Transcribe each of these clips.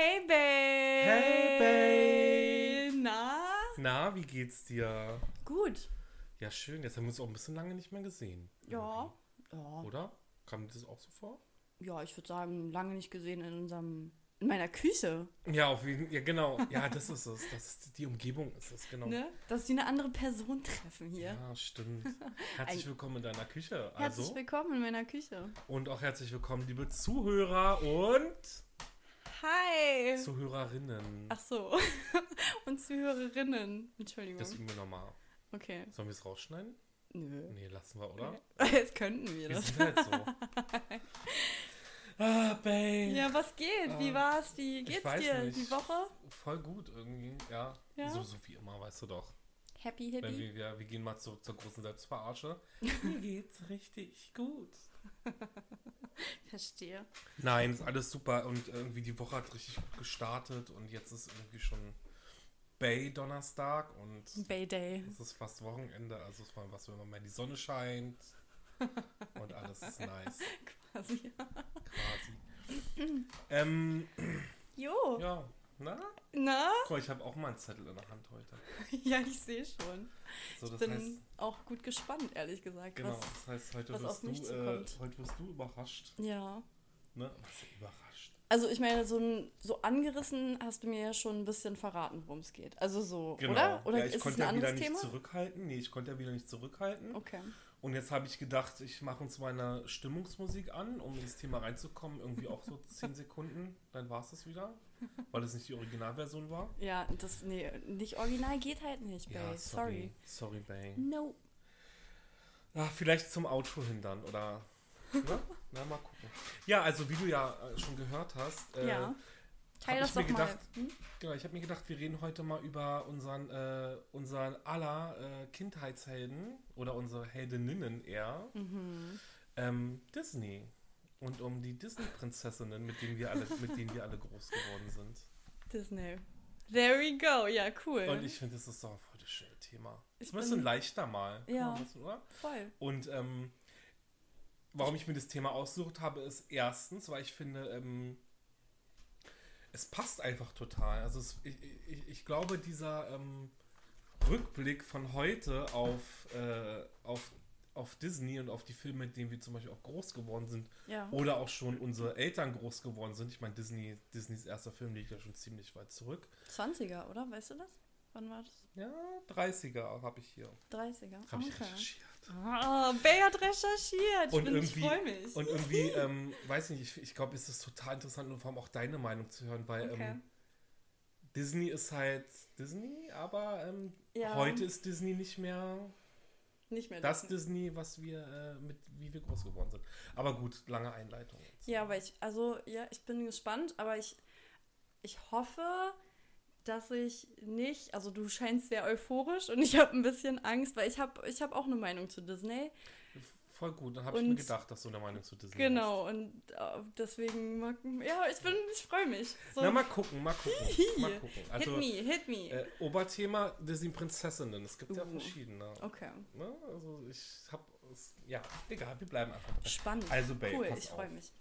Hey, Babe. Hey, Babe. Na? Na, wie geht's dir? Gut. Ja, schön. Jetzt haben wir uns auch ein bisschen lange nicht mehr gesehen. Ja. Ja. Oder? Kam dir das auch so vor? Ja, ich würde sagen, lange nicht gesehen in unserem, in meiner Küche. Ja, auf jeden Ja, genau. Ja, das ist es. Das ist die Umgebung ist es, genau. Ne? Dass sie eine andere Person treffen hier. Ja, stimmt. Herzlich willkommen in deiner Küche. Herzlich Also. willkommen in meiner Küche. Und auch herzlich willkommen, liebe Zuhörer und Hi. Zuhörerinnen. Ach so. Und Zuhörerinnen. Entschuldigung. Das üben wir nochmal. Okay. Sollen wir es rausschneiden? Nö. Nee, lassen wir, oder? Jetzt könnten wir Wir das. sind halt so. ah, Babe. Ja, was geht? Wie Ah, war's? Wie ich geht's weiß dir nicht. die Woche? Voll gut irgendwie, ja. Ja? So, so wie immer, weißt du doch. Happy, Wenn happy. wir, wir, wir gehen mal zurück zur großen Selbstverarsche. Mir geht's richtig gut. Verstehe. Nein, ist alles super und irgendwie die Woche hat richtig gut gestartet und jetzt ist irgendwie schon Bay Donnerstag und Bay Day. es ist fast Wochenende, also es war was, wenn man mal die Sonne scheint und alles ist nice, Quasi. quasi. ähm, Jo. ja, na? Na? Guck, mal, ich habe auch mal einen Zettel in der Hand heute. Ja, ich sehe schon. So, Ich bin heißt, auch gut gespannt, ehrlich gesagt. genau, Was, das heißt, heute wirst, du, äh, heute wirst du überrascht. ja. Ne? Was überrascht. Also ich meine, so, ein, so angerissen hast du mir ja schon ein bisschen verraten, worum es geht. Also so, Genau. oder? Oder ja, ich ist es konnte ein ja wieder anderes nicht Thema? zurückhalten. Nee, ich konnte ja wieder nicht zurückhalten. Okay. Und jetzt habe ich gedacht, ich mache uns meine Stimmungsmusik an, um ins Thema reinzukommen. Irgendwie auch so 10 Sekunden. Dann war es das wieder. Weil es nicht die Originalversion war. Ja, das, nee, nicht original geht halt nicht, Bay. sorry. Sorry, Bay. No. Ah, vielleicht zum Outro hin dann, oder? Ne? Na, mal gucken. Ja, also wie du ja äh, schon gehört hast, äh, ja. Teil hab das ich mir doch mal. gedacht- Hm? Genau, ich habe mir gedacht, wir reden heute mal über unseren, äh, unseren aller äh, Kindheitshelden oder unsere Heldinnen eher. Mhm. Ähm, Disney. Und um die Disney-Prinzessinnen, mit denen wir alle, mit denen wir alle groß geworden sind. Disney. There we go. Ja, cool. Und ich finde, das ist doch voll das schöne Thema. Ich Ist ein bisschen leichter mal. Ja. oder? Voll. Und ähm, warum ich mir das Thema ausgesucht habe, ist erstens, weil ich finde, ähm, es passt einfach total. Also es, ich, ich, ich glaube, dieser ähm, Rückblick von heute auf, äh, auf, auf Disney und auf die Filme, mit denen wir zum Beispiel auch groß geworden sind, Ja. oder auch schon unsere Eltern groß geworden sind. Ich meine, Disney, Disneys erster Film liegt ja schon ziemlich weit zurück. 20er, oder? Weißt du das? Wann war das? Ja, 30er habe ich hier. 30er. Habe ich Okay. recherchiert. Oh, Bay hat recherchiert. Ich, Und bin, ich freue mich. Und irgendwie, ähm, weiß nicht, ich, ich glaube, es ist total interessant und vor allem auch deine Meinung zu hören, weil Okay. ähm, Disney ist halt Disney, aber ähm, Ja. heute ist Disney nicht mehr Nicht mehr das Disney. Was wir, äh, mit wie wir groß geworden sind. Aber gut, lange Einleitung jetzt. Ja, aber ich, also, ja, ich bin gespannt, aber ich, ich hoffe, dass ich nicht, also du scheinst sehr euphorisch und ich habe ein bisschen Angst, weil ich habe ich hab auch eine Meinung zu Disney. Voll gut, dann habe ich mir gedacht, dass du eine Meinung zu Disney. Genau, und äh, deswegen, mag, ja, ich bin, ich freue mich. So, Na, mal gucken, mal gucken. mal gucken. Also, hit me, hit me. Äh, Oberthema Disney-Prinzessinnen. Es gibt ja Uh. verschiedene. okay, Ne? Also ich habe, ja, egal, wir bleiben einfach dabei. spannend. Also, Babe, cool, ich freue mich.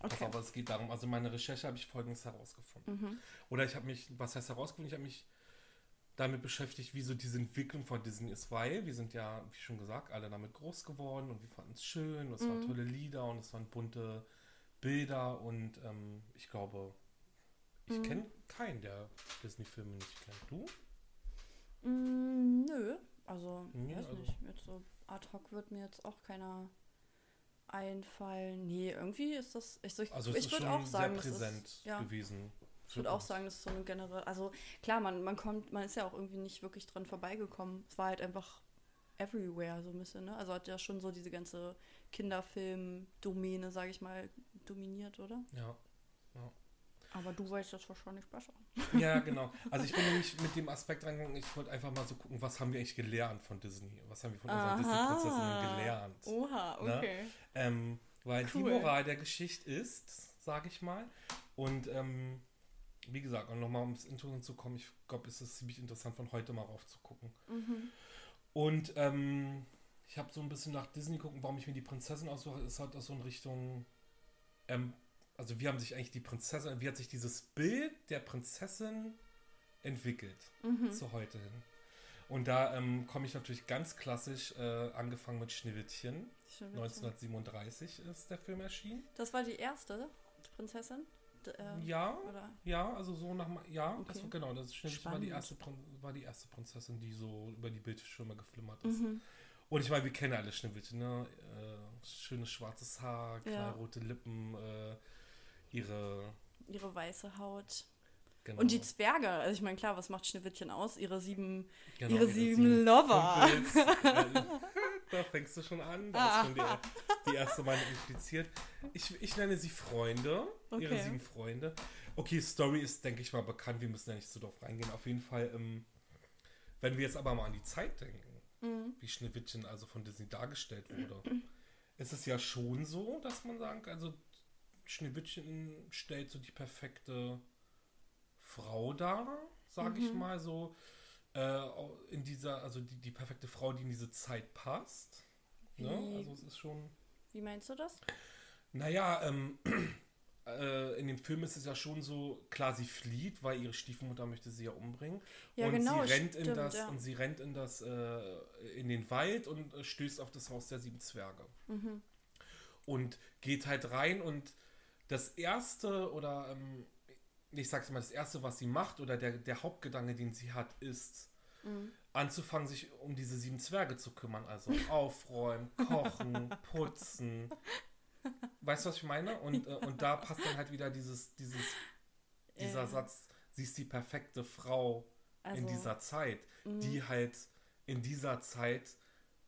Okay. auf, es geht darum, also meine Recherche habe ich folgendes herausgefunden. Mhm. Oder ich habe mich, was heißt herausgefunden, ich habe mich damit beschäftigt, wie so diese Entwicklung von Disney ist, weil wir sind ja, wie schon gesagt, alle damit groß geworden und wir fanden es schön und es waren Mhm. tolle Lieder und es waren bunte Bilder und ähm, ich glaube, ich Mhm. kenne keinen, der Disney-Filme nicht kennt. Du? Mm, nö, also, Nee, weiß also- nicht, jetzt so ad hoc wird mir jetzt auch keiner einfallen. Nee, irgendwie ist das, ich, so, ich, Also es ich würde auch sagen, sehr präsent ist, ja, gewesen. Ich würde auch sagen, das ist so eine generelle, also klar, man, man kommt, man ist ja auch irgendwie nicht wirklich dran vorbeigekommen. Es war halt einfach everywhere so ein bisschen, ne? Also hat ja schon so diese ganze Kinderfilm-Domäne, sage ich mal, dominiert, oder? Ja. Aber du weißt das wahrscheinlich besser. Ja, genau. Also ich bin nämlich mit dem Aspekt reingegangen, ich wollte einfach mal so gucken, was haben wir eigentlich gelernt von Disney? Was haben wir von unseren Disney-Prinzessinnen gelernt? Oha, Ne? okay. Ähm, weil die Cool. Moral der Geschichte ist, sage ich mal, und ähm, wie gesagt, und nochmal ums Intro hinzukommen, ich glaube, es ist ziemlich interessant, von heute mal rauf zu gucken. Mhm. Und ähm, ich habe so ein bisschen nach Disney gucken, warum ich mir die Prinzessin aussuche, ist halt auch so in Richtung ähm, also wie haben sich eigentlich die Prinzessin, wie hat sich dieses Bild der Prinzessin entwickelt Mhm. zu heute hin. Und da ähm, komme ich natürlich ganz klassisch, äh, angefangen mit Schneewittchen. Witzig. 1937 ist der Film erschienen. Das war die erste Prinzessin? D ähm, Ja, Oder? ja, also so nach ja, das Okay. war genau, das Schneewittchen war die erste war die erste Prinzessin, die so über die Bildschirme geflimmert ist. Mhm. Und ich meine, wir kennen alle Schneewittchen, ne? Äh, schönes schwarzes Haar, Ja. knallrote Lippen, äh, ihre Ihre weiße Haut. genau, Und die Zwerge, also ich meine, klar, was macht Schneewittchen aus? Ihre sieben, genau, ihre sieben Lover. Da fängst du schon an, da ist schon der, die erste Mal impliziert. Ich, ich nenne sie Freunde, ihre Okay. sieben Freunde. Okay, Story ist, denke ich mal, bekannt, wir müssen ja nicht so drauf reingehen. Auf jeden Fall, ähm, wenn wir jetzt aber mal an die Zeit denken, Mhm. wie Schneewittchen also von Disney dargestellt wurde, ist es ja schon so, dass man sagen kann, also Schneewittchen stellt so die perfekte Frau dar, sage ich Mhm. mal so, äh, in dieser, also die, die perfekte Frau, die in diese Zeit passt. Ne? Wie- Also es ist schon, Wie meinst du das? naja, ähm, äh, in dem Film ist es ja schon so, klar, sie flieht, weil ihre Stiefmutter möchte sie ja umbringen. Ja, und genau, sie rennt in stimmt, das ja. und sie rennt in das äh, in den Wald und äh, stößt auf das Haus der sieben Zwerge Mhm. und geht halt rein und das erste oder ähm, ich sag's mal das erste was sie macht oder der, der Hauptgedanke den sie hat ist Mhm. anzufangen sich um diese sieben Zwerge zu kümmern also aufräumen kochen putzen weißt du was ich meine und äh, und da passt dann halt wieder dieses dieses dieser Äh, Satz sie ist die perfekte Frau Also, in dieser Zeit, mhm. die halt in dieser Zeit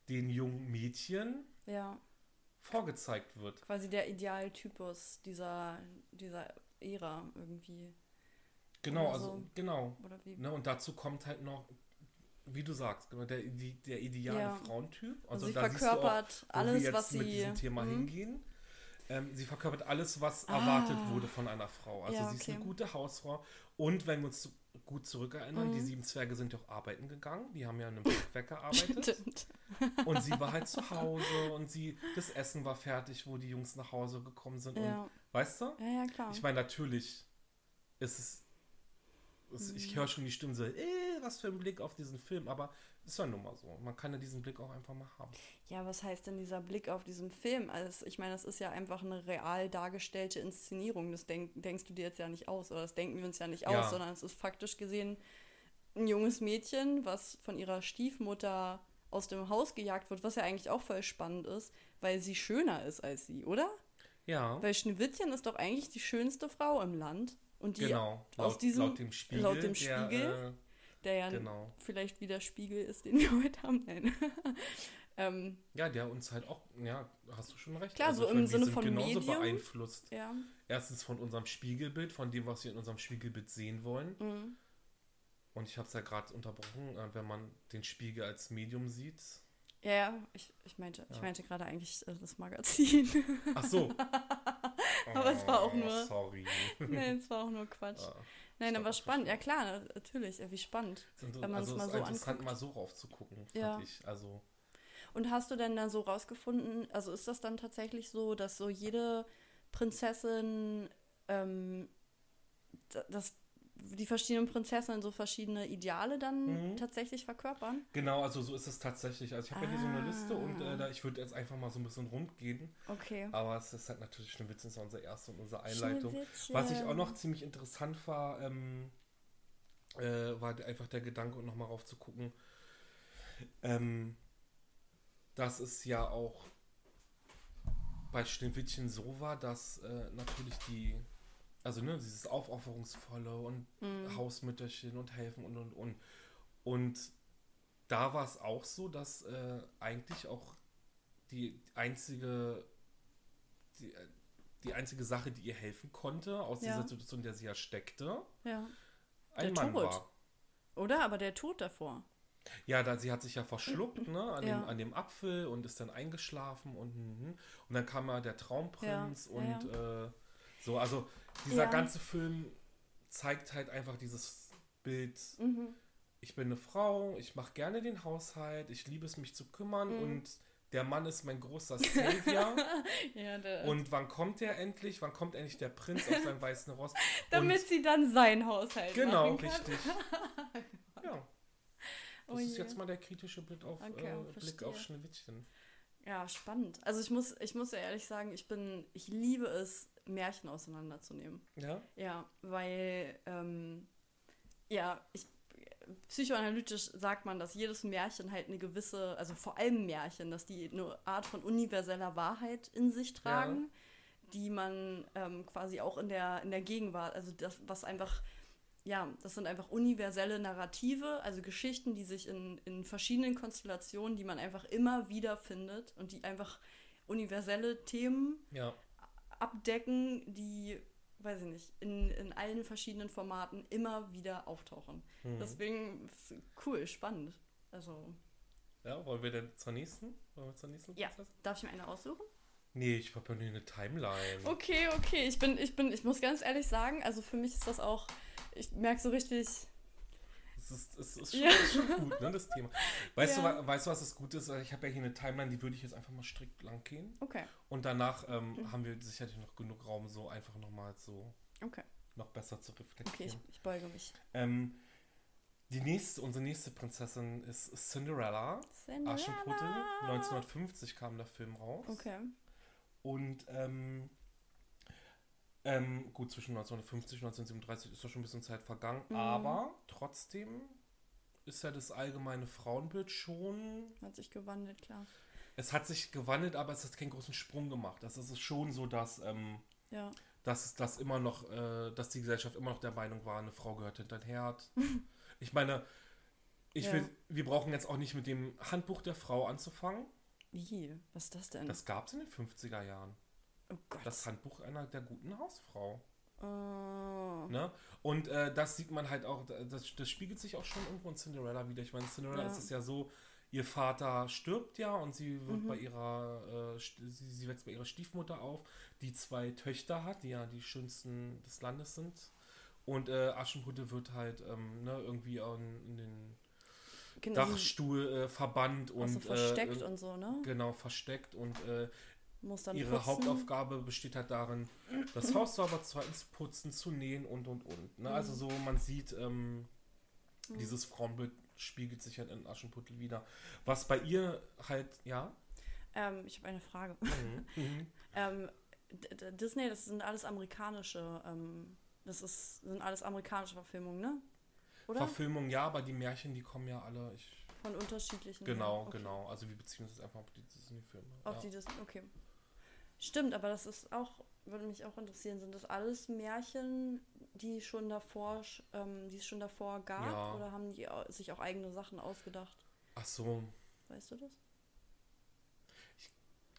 den jungen Mädchen Ja, vorgezeigt wird. quasi der Idealtypus dieser, dieser Ära irgendwie. Genau, also so. genau. Oder wie? Ne, und dazu kommt halt noch, wie du sagst, genau, der, die, der ideale Ja. Frauentyp. Also, sie siehst du verkörpert auch, alles, wir jetzt was sie. mit diesem Thema Mhm. hingehen. Ähm, sie verkörpert alles, was Ah. erwartet wurde von einer Frau. Also Ja, sie ist okay. eine gute Hausfrau. Und wenn wir uns gut zurückerinnern, Mhm. die sieben Zwerge sind ja auch arbeiten gegangen. Die haben ja in einem Bergwerk gearbeitet. Stimmt. Und sie war halt zu Hause und sie, das Essen war fertig, wo die Jungs nach Hause gekommen sind. Und, Ja. weißt du? ja, ja, klar. Ich meine, natürlich ist es. Ich Mhm. höre schon die Stimme so, äh, was für ein Blick auf diesen Film, aber ist ja nun mal so. Man kann ja diesen Blick auch einfach mal haben. Ja, was heißt denn dieser Blick auf diesen Film? Also, ich meine, das ist ja einfach eine real dargestellte Inszenierung. Das denk, denkst du dir jetzt ja nicht aus, oder das denken wir uns ja nicht Ja. aus, sondern es ist faktisch gesehen ein junges Mädchen, was von ihrer Stiefmutter aus dem Haus gejagt wird, was ja eigentlich auch voll spannend ist, weil sie schöner ist als sie, oder? Ja, Weil Schneewittchen ist doch eigentlich die schönste Frau im Land. Und die, genau. aus Laut, diesem- laut dem Spiegel. laut dem der, Spiegel? Der ja genau. vielleicht wie der Spiegel ist, den wir heute haben. Nein. ähm, Ja, der uns halt auch, ja, hast du schon recht. Klar, so ich im Sinne von genauso Medium. beeinflusst. ja. Erstens von unserem Spiegelbild, von dem, was wir in unserem Spiegelbild sehen wollen. Mhm. Und ich habe es ja gerade unterbrochen, äh, wenn man den Spiegel als Medium sieht. Ja, ja, ich, ich meinte, ich Ja. meinte gerade eigentlich äh, das Magazin. Ach so. Aber es war auch Oh, nur- Sorry. Nein, es war auch nur Quatsch. Ja, Nein, aber spannend. Ja klar, na- natürlich. Ja, wie spannend. Sind- Wenn man's also mal es ist so interessant, anguckt. mal so raufzugucken, fand Ja. ich. Also, Und hast du denn dann so rausgefunden, also ist das dann tatsächlich so, dass so jede Prinzessin, ähm, d- dass die verschiedenen Prinzessinnen so verschiedene Ideale dann Mhm. tatsächlich verkörpern? genau, also so ist es tatsächlich. Also ich habe ja hier so eine Liste und Ah. äh, da, ich würde jetzt einfach mal so ein bisschen rund gehen. Okay. Aber es ist halt natürlich Schneewittchen, ist unser erste und unsere Einleitung. Was ich auch noch ziemlich interessant war, ähm, äh, war einfach der Gedanke, um nochmal rauf zu gucken, ähm, dass es ja auch bei Schneewittchen so war, dass äh, natürlich die, also ne, dieses Aufopferungsvolle und Mhm. Hausmütterchen und helfen und und und. Und da war es auch so, dass äh, eigentlich auch die einzige, die, äh, die einzige Sache, die ihr helfen konnte, aus Ja. dieser Situation, in der sie ja steckte, Ja. ein Der Mann Tod. war. Oder? Aber der Tod davor. Ja, da, sie hat sich ja verschluckt, ne, an, Ja. dem, an dem Apfel und ist dann eingeschlafen und, mhm. und dann kam ja der Traumprinz und Äh, so, also dieser Ja. ganze Film zeigt halt einfach dieses Bild, Mhm. ich bin eine Frau, ich mache gerne den Haushalt, ich liebe es, mich zu kümmern Mhm. und der Mann ist mein großer Savior. ja, und wann kommt der endlich? Wann kommt endlich der Prinz auf seinem weißen Ross? damit und, sie dann sein Haushalt Genau, machen kann. richtig. ja. Das Oh ist je. jetzt mal der kritische Blick auf, Okay, äh, Blick auf Schneewittchen. Ja, spannend. Also ich muss, ich muss ja ehrlich sagen, ich bin, ich liebe es, Märchen auseinanderzunehmen. Ja? Ja, weil, ähm, ja, ich, psychoanalytisch sagt man, dass jedes Märchen halt eine gewisse, also vor allem Märchen, dass die eine Art von universeller Wahrheit in sich tragen, die man ähm, quasi auch in der, in der Gegenwart, also das, was einfach, ja, das sind einfach universelle Narrative, also Geschichten, die sich in, in verschiedenen Konstellationen, die man einfach immer wieder findet und die einfach universelle Themen Ja. Abdecken, die, weiß ich nicht, in, in allen verschiedenen Formaten immer wieder auftauchen. Mhm. Deswegen cool, spannend. Also, Ja, wollen wir denn zur nächsten? Wollen wir zur nächsten Ja. Darf ich mir eine aussuchen? Nee, ich habe ja nur eine Timeline. Okay, okay. Ich bin, ich bin, ich muss ganz ehrlich sagen, also für mich ist das auch, ich merke so richtig, Es ist, es ist, schon, Ja. ist schon gut, ne, das Thema. Weißt, Ja. du, weißt du, was das Gute ist? Ich habe ja hier eine Timeline, die würde ich jetzt einfach mal strikt lang gehen. okay, Und danach ähm, Mhm. haben wir sicherlich noch genug Raum, so einfach nochmal so okay, noch besser zu okay, reflektieren. ich, ich beuge mich. Ähm, die nächste, unsere nächste Prinzessin ist Cinderella. Aschenputtel. 1950 kam der Film raus. Okay. Und ähm, ähm, gut, zwischen 1950 und 1937 ist doch schon ein bisschen Zeit vergangen. Mhm. Aber trotzdem ist ja das allgemeine Frauenbild schon. Hat sich gewandelt, klar. Es hat sich gewandelt, aber es hat keinen großen Sprung gemacht. Also es ist schon so, dass, ähm, Ja. dass das immer noch, äh, dass die Gesellschaft immer noch der Meinung war, eine Frau gehört hinter den Herd. ich meine, ich Ja. will, wir brauchen jetzt auch nicht mit dem Handbuch der Frau anzufangen. Wie? Was ist das denn? Das gab es in den 50er Jahren. Oh Gott. Das Handbuch einer der guten Hausfrau. Oh. Ne? Und äh, das sieht man halt auch, das, das spiegelt sich auch schon irgendwo in Cinderella wieder. Ich meine, in Cinderella Ja. ist es ja so, ihr Vater stirbt ja und sie wird Mhm. bei ihrer, äh, sie, sie wächst bei ihrer Stiefmutter auf, die zwei Töchter hat, die ja die schönsten des Landes sind. Und äh, Aschenputtel wird halt ähm, ne, irgendwie in, in den sind Dachstuhl äh, verbannt und so versteckt äh, und so, ne? genau versteckt und äh, Muss dann ihre putzen. Hauptaufgabe besteht halt darin, das Haus sauber zu halten, zu putzen, zu nähen und und und. Ne? Also Mhm. so, man sieht, ähm, Mhm. dieses Frauenbild spiegelt sich halt in Aschenputtel wieder. Was bei ihr halt, ja. Ähm, ich habe eine Frage. Mhm. Mhm. Ähm, Disney, das sind alles amerikanische, ähm, das ist, sind alles amerikanische Verfilmungen, ne? Oder? Verfilmung ja, aber die Märchen, die kommen ja alle. Ich, Von unterschiedlichen. genau, okay. genau. Also wir beziehen uns jetzt einfach auf die Disney-Filme. Auf ja. die Disney, okay. Stimmt, aber das ist auch, würde mich auch interessieren, sind das alles Märchen, die schon davor, sch- ähm, die es schon davor gab? Ja. Oder haben die sich auch eigene Sachen ausgedacht? Ach so, Weißt du das?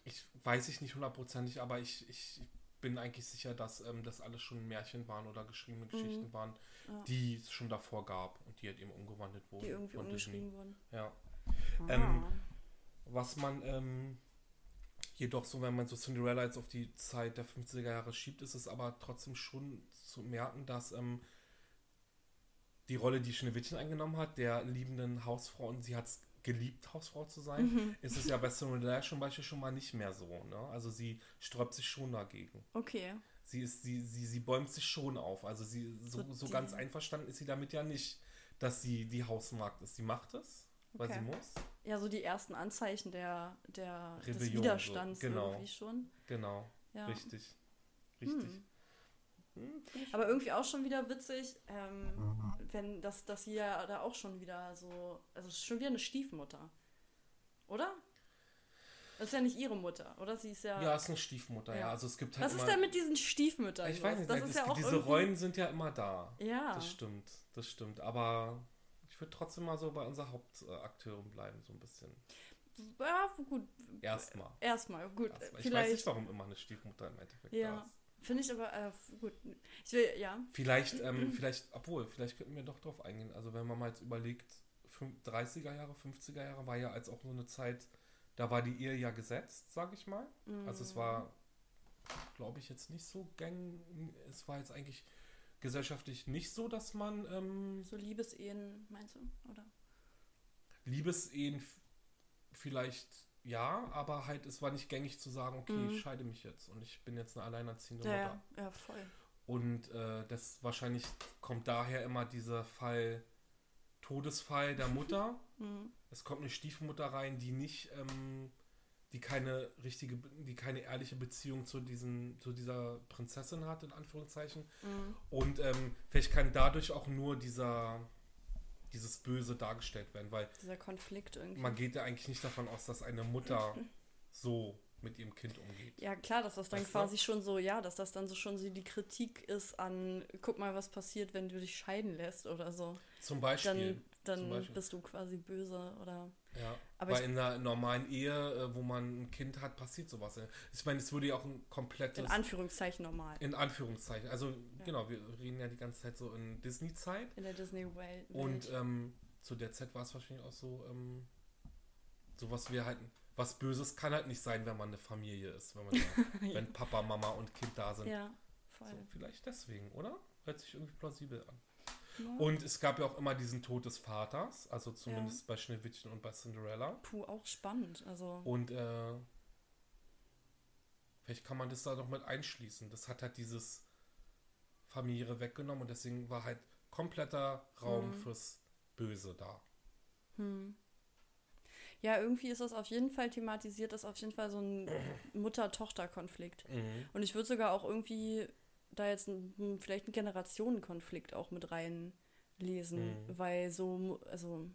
ich weiß ich nicht hundertprozentig, aber ich, ich bin eigentlich sicher, dass ähm, das alles schon Märchen waren oder geschriebene Geschichten waren, Mhm. Ja. die es schon davor gab und die halt eben umgewandelt wurden. Die irgendwie von Disney. umgeschrieben wurden. Ja. Ah. Ähm, Was man ähm, jedoch so, wenn man so Cinderella jetzt auf die Zeit der 50er Jahre schiebt, ist es aber trotzdem schon zu merken, dass ähm, die Rolle, die Schneewittchen eingenommen hat, der liebenden Hausfrau, und sie hat es geliebt, Hausfrau zu sein, Mhm. ist es ja bei Cinderella zum Beispiel schon mal nicht mehr so. Ne? Also sie sträubt sich schon dagegen. okay. Sie, ist, sie, sie, sie bäumt sich schon auf. Also sie so, So so ganz einverstanden ist sie damit ja nicht, dass sie die Hausmagd ist. Sie macht es, weil Okay. sie muss. Ja, so die ersten Anzeichen der, der des Rebellion, so, Widerstands genau. irgendwie schon. Genau, Ja. richtig. Richtig. Hm. Hm, ich- Aber irgendwie auch schon wieder witzig, ähm, wenn das, das hier da auch schon wieder so, also es ist schon wieder eine Stiefmutter. Oder? Das ist ja nicht ihre Mutter, oder? Sie ist ja. ja, ist eine Stiefmutter, ja. Ja. Also es gibt halt Was ist immer, denn mit diesen Stiefmüttern? Ich weiß nicht, das das ist ja auch diese irgendwie- Rollen sind ja immer da. Ja. Das stimmt, das stimmt. Aber würde trotzdem mal so bei unserer Hauptakteurin bleiben, so ein bisschen. Ja, gut. Erstmal. Erstmal, gut. Erstmal. Ich weiß Vielleicht. nicht, warum immer eine Stiefmutter im Endeffekt da Ja. ist. Finde ich aber, äh, gut. Ich will, ja. Vielleicht, ähm, vielleicht, obwohl, vielleicht könnten wir doch drauf eingehen. Also wenn man mal jetzt überlegt, fün- 30er Jahre, 50er Jahre war ja als auch so eine Zeit, da war die Ehe ja gesetzt, sag ich mal. Also es Mm. war, glaube ich, jetzt nicht so gang, es war jetzt eigentlich gesellschaftlich nicht so, dass man ähm, So Liebesehen, meinst du? Oder? Liebesehen vielleicht ja, aber halt, es war nicht gängig zu sagen, okay, Mhm. ich scheide mich jetzt und ich bin jetzt eine alleinerziehende Ja, Mutter. ja, ja, voll. Und äh, das wahrscheinlich kommt daher immer dieser Fall, Todesfall der Mutter. Mhm. Es kommt eine Stiefmutter rein, die nicht, ähm, die keine richtige, die keine ehrliche Beziehung zu diesen, zu dieser Prinzessin hat, in Anführungszeichen. Mhm. Und ähm, vielleicht kann dadurch auch nur dieser, dieses Böse dargestellt werden, weil Dieser Konflikt irgendwie. man geht ja eigentlich nicht davon aus, dass eine Mutter so mit ihrem Kind umgeht. Ja, klar, dass das dann Weißt du? quasi schon so, ja, dass das dann so schon so die Kritik ist an, guck mal, was passiert, wenn du dich scheiden lässt oder so. Zum Beispiel. Dann, zum dann Beispiel. bist du quasi böse oder. Ja, Aber weil in einer normalen Ehe, äh, wo man ein Kind hat, passiert sowas. ja. Ich meine, es würde ja auch ein komplettes, In Anführungszeichen normal. in Anführungszeichen, also genau, wir reden ja die ganze Zeit so in Disney-Zeit In der Disney-Welt. und ähm, zu der Zeit war es wahrscheinlich auch so, ähm, sowas wie halt, was Böses kann halt nicht sein, wenn man eine Familie ist, wenn, man da, wenn Papa, Mama und Kind da sind. ja, voll. So, vielleicht deswegen, oder? Hört sich irgendwie plausibel an. Ja. Und es gab ja auch immer diesen Tod des Vaters, also zumindest bei Schneewittchen und bei Cinderella. Puh, auch spannend. Also, Und äh, vielleicht kann man das da noch mit einschließen. Das hat halt dieses familiäre weggenommen und deswegen war halt kompletter Raum Mhm. fürs Böse da. hm. Ja, irgendwie ist das auf jeden Fall thematisiert, ist auf jeden Fall so ein Mutter-Tochter-Konflikt. Und ich würde sogar auch irgendwie da jetzt ein, ein- vielleicht einen Generationenkonflikt auch mit reinlesen, Mhm. weil so, also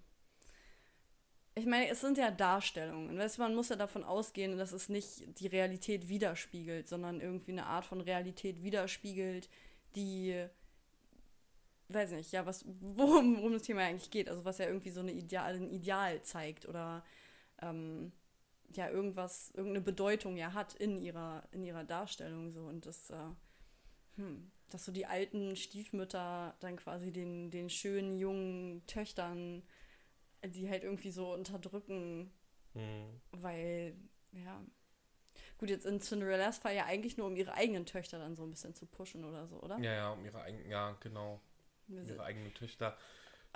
ich meine, es sind ja Darstellungen. Weißt man muss ja davon ausgehen, dass es nicht die Realität widerspiegelt, sondern irgendwie eine Art von Realität widerspiegelt, die weiß nicht, ja, was, worum, worum das Thema eigentlich geht. Also was ja irgendwie so eine Ideal, ein Ideal zeigt oder ähm, ja, irgendwas, irgendeine Bedeutung ja hat in ihrer, in ihrer Darstellung so. Und das, äh, hm, dass so die alten Stiefmütter dann quasi den, den schönen jungen Töchtern, die halt irgendwie so unterdrücken, Mhm. weil, ja. Gut, jetzt in Cinderellas Fall ja eigentlich nur, um ihre eigenen Töchter dann so ein bisschen zu pushen oder so, oder? Ja, ja, um ihre eigenen, ja, genau, um ihre eigenen Töchter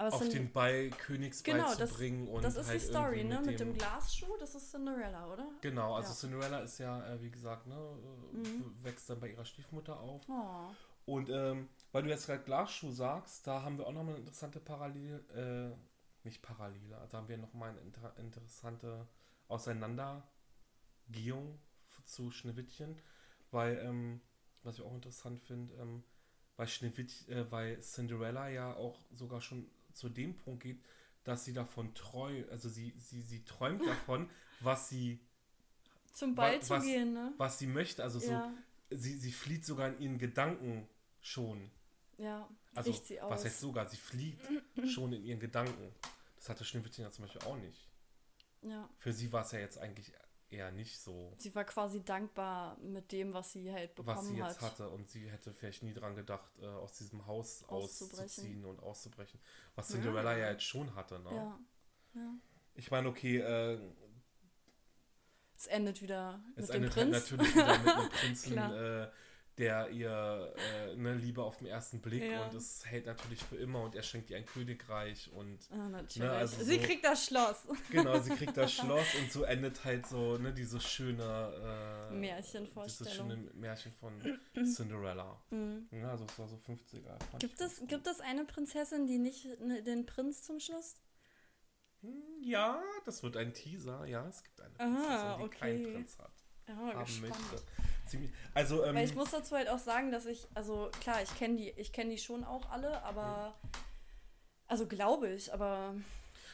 auf sind- den Ball Königsball Genau, zu bringen und das ist halt die Story, ne? Mit dem, dem Glasschuh, das ist Cinderella, oder? Genau, also Ja. Cinderella ist ja, äh, wie gesagt, ne, Mhm. wächst dann bei ihrer Stiefmutter auf. Oh. Und ähm, weil du jetzt gerade Glasschuh sagst, da haben wir auch nochmal eine interessante Parallele, äh, nicht Parallele, da haben wir nochmal eine inter interessante Auseinandergehung zu Schneewittchen, weil, ähm, was ich auch interessant finde, ähm, weil äh, weil Cinderella ja auch sogar schon zu dem Punkt geht, dass sie davon träumt, also sie, sie, sie träumt davon, was sie, Zum Ball Wa- zu was- gehen, ne? was sie möchte, also so, ja, sie, sie flieht sogar in ihren Gedanken schon. ja. Also, Riecht sie aus. was heißt sogar? Sie fliegt schon in ihren Gedanken. Das hatte Schneewittchen ja zum Beispiel auch nicht. Ja. Für sie war es ja jetzt eigentlich eher nicht so, Sie war quasi dankbar mit dem, was sie halt bekommen was sie jetzt hat. hatte. Und sie hätte vielleicht nie dran gedacht, äh, aus diesem Haus Auszubrechen. auszuziehen und auszubrechen. Was Cinderella ja jetzt schon hatte. Ne? Ja. ja. Ich meine, okay, äh, Es endet wieder es mit dem endet halt Prinz. natürlich wieder mit einem Prinzen, äh, der ihr äh, ne, Liebe auf den ersten Blick Ja. und es hält natürlich für immer und er schenkt ihr ein Königreich und Ah, natürlich. Ne, also sie so- kriegt das Schloss. Genau, sie kriegt das Schloss und so endet halt so, ne, diese schöne äh, Märchenvorstellung. Dieses schöne Märchen von Cinderella. Mhm. Ja, also es war so 50er. fand Gibt es, gibt es eine Prinzessin, die nicht ne, den Prinz zum Schluss? Hm, Ja, das wird ein Teaser. Ja, es gibt eine Ah, Prinzessin, die okay. keinen Prinz hat. Ja, haben gespannt. möchte. Ziemlich, also, ähm, Weil ich muss dazu halt auch sagen, dass ich, also klar, ich kenne die, ich kenne die schon auch alle, aber also glaube ich, aber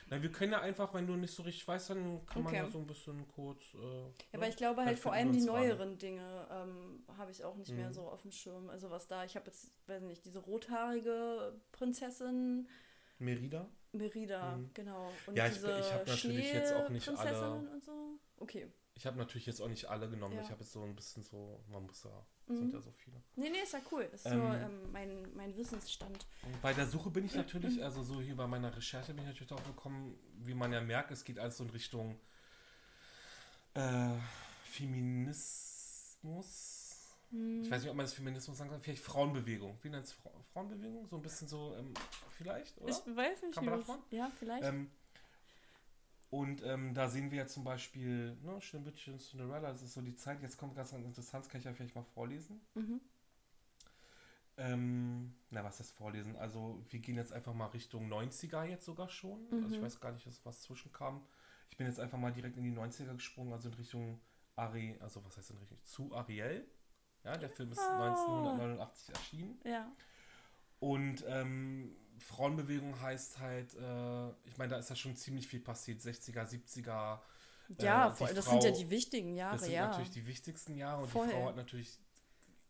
na, wir können ja einfach, wenn du nicht so richtig weißt, dann kann man Okay. ja so ein bisschen kurz. Äh, Ja, aber ich glaube halt vor allem die uns ran. neueren Dinge ähm, habe ich auch nicht mehr Mhm. so auf dem Schirm. Also was da, ich habe jetzt, weiß nicht, diese rothaarige Prinzessin Merida? Merida, Mhm. genau. Und Ja, ich- ich hab natürlich jetzt auch nicht alle- und so. Okay. Ich habe natürlich jetzt auch nicht alle genommen. Ja. Ich habe jetzt so ein bisschen so, man muss ja, Mhm. sind ja so viele. Nee, nee, ist ja cool. Ist Ähm, nur ähm, mein, mein Wissensstand. Bei der Suche bin ich natürlich, also so hier bei meiner Recherche bin ich natürlich darauf gekommen, wie man ja merkt, es geht alles so in Richtung äh, Feminismus. Hm. Ich weiß nicht, ob man das Feminismus sagen kann. Vielleicht Frauenbewegung. Wie nennt es Fra Frauenbewegung? So ein bisschen so, ähm, vielleicht, oder? Ich weiß nicht, Kann man davon? Ja, vielleicht. Ähm, Und ähm, da sehen wir ja zum Beispiel, ne, Schneewittchen, Cinderella, das ist so die Zeit. Jetzt kommt ganz interessant, das kann ich ja vielleicht mal vorlesen. Mhm. Ähm, na, was ist vorlesen? Also, wir gehen jetzt einfach mal Richtung 90er jetzt sogar schon. Also, ich Mhm. weiß gar nicht, was- was zwischenkam. Ich bin jetzt einfach mal direkt in die 90er gesprungen, also in Richtung Ari, also was heißt in Richtung? Zu Ariel. Ja, der Film ist Ah. 1989 erschienen. Ja. Und ähm, Frauenbewegung heißt halt, äh, ich meine, da ist ja schon ziemlich viel passiert. 60er, 70er. Ja, Äh, voll, das sind ja Frau- die wichtigen Jahre, Das sind ja. natürlich die wichtigsten Jahre und Voll. die Frau hat natürlich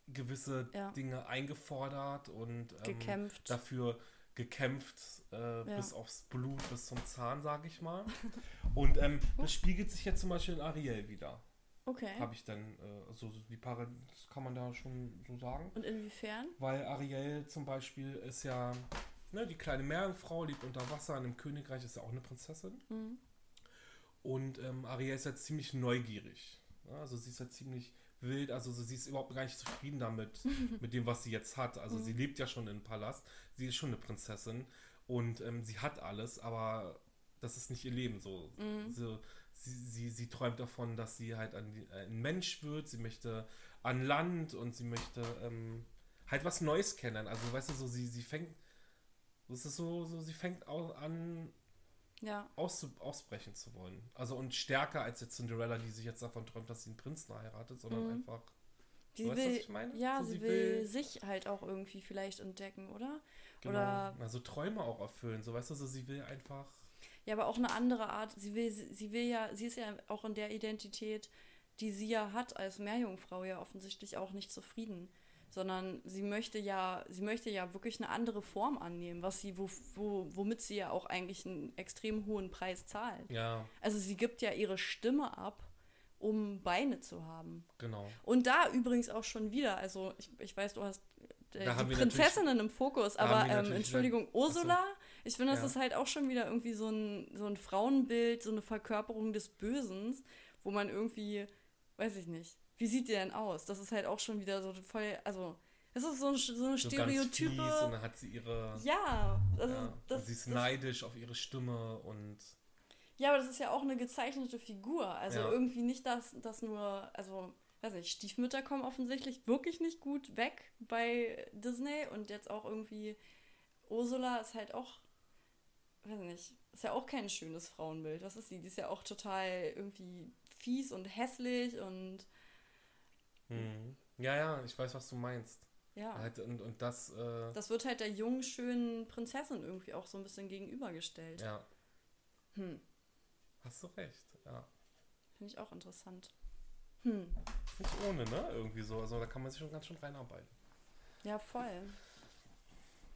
gewisse Ja. Dinge eingefordert und ähm, Gekämpft. dafür gekämpft, äh, Ja. bis aufs Blut, bis zum Zahn, sage ich mal. Und ähm, das spiegelt sich jetzt zum Beispiel in Ariel wieder. Okay. Habe ich dann, äh, so so die Paare, das kann man da schon so sagen. Und inwiefern? Weil Ariel zum Beispiel ist ja, ne, die kleine Meerjungfrau, lebt unter Wasser in einem Königreich, ist ja auch eine Prinzessin. Mhm. Und ähm, Ariel ist ja ziemlich neugierig. Ja, also sie ist ja ziemlich wild, also sie ist überhaupt gar nicht zufrieden damit, mit dem, was sie jetzt hat. Also sie lebt ja schon in einem Palast, sie ist schon eine Prinzessin und ähm, sie hat alles, aber das ist nicht ihr Leben so. so sie, sie, sie träumt davon, dass sie halt ein, ein Mensch wird, sie möchte an Land und sie möchte ähm, halt was Neues kennen. Also weißt du, so sie, sie fängt, das ist so, so sie fängt au- an, Ja. auszu, ausbrechen zu wollen. Also und stärker als jetzt Cinderella, die sich jetzt davon träumt, dass sie einen Prinzen heiratet, sondern Mhm. einfach. Sie weißt du, was will, ich meine? ja, So, sie, sie will, will- sich halt auch irgendwie vielleicht entdecken, oder? Genau, Oder- also Träume auch erfüllen. So weißt du, so sie will einfach. Ja, aber auch eine andere Art. Sie will, sie sie will ja, sie ist ja auch in der Identität, die sie ja hat als Meerjungfrau ja offensichtlich auch nicht zufrieden. Sondern sie möchte ja, sie möchte ja wirklich eine andere Form annehmen, was sie, wo, wo, womit sie ja auch eigentlich einen extrem hohen Preis zahlt. Ja, Also sie gibt ja ihre Stimme ab, um Beine zu haben. genau. Und da übrigens auch schon wieder, also ich, ich weiß, du hast äh, die Prinzessinnen im Fokus, aber ähm, Entschuldigung, Ach so. Ursula, ich finde, das Ja. ist halt auch schon wieder irgendwie so ein, so ein Frauenbild, so eine Verkörperung des Bösen, wo man irgendwie, weiß ich nicht, wie sieht die denn aus? Das ist halt auch schon wieder so voll, also, das ist so, ein- so eine So ganz Stereotype. fies und dann hat sie ihre. ja, also ja, das, und sie ist das, neidisch auf ihre Stimme und. Ja, aber das ist ja auch eine gezeichnete Figur. Also Ja. irgendwie nicht, dass das nur, also, weiß nicht, Stiefmütter kommen offensichtlich wirklich nicht gut weg bei Disney und jetzt auch irgendwie Ursula ist halt auch, weiß nicht, ist ja auch kein schönes Frauenbild. Was ist die? Die ist ja auch total irgendwie fies und hässlich und Hm. Ja, ja, ich weiß, was du meinst. ja. Halt, und, und das. Äh, Das wird halt der jungen, schönen Prinzessin irgendwie auch so ein bisschen gegenübergestellt. ja, Hm, hast du recht. Ja. finde ich auch interessant. Hm, nicht ohne, ne? Irgendwie so. Also da kann man sich schon ganz schön reinarbeiten. ja, voll.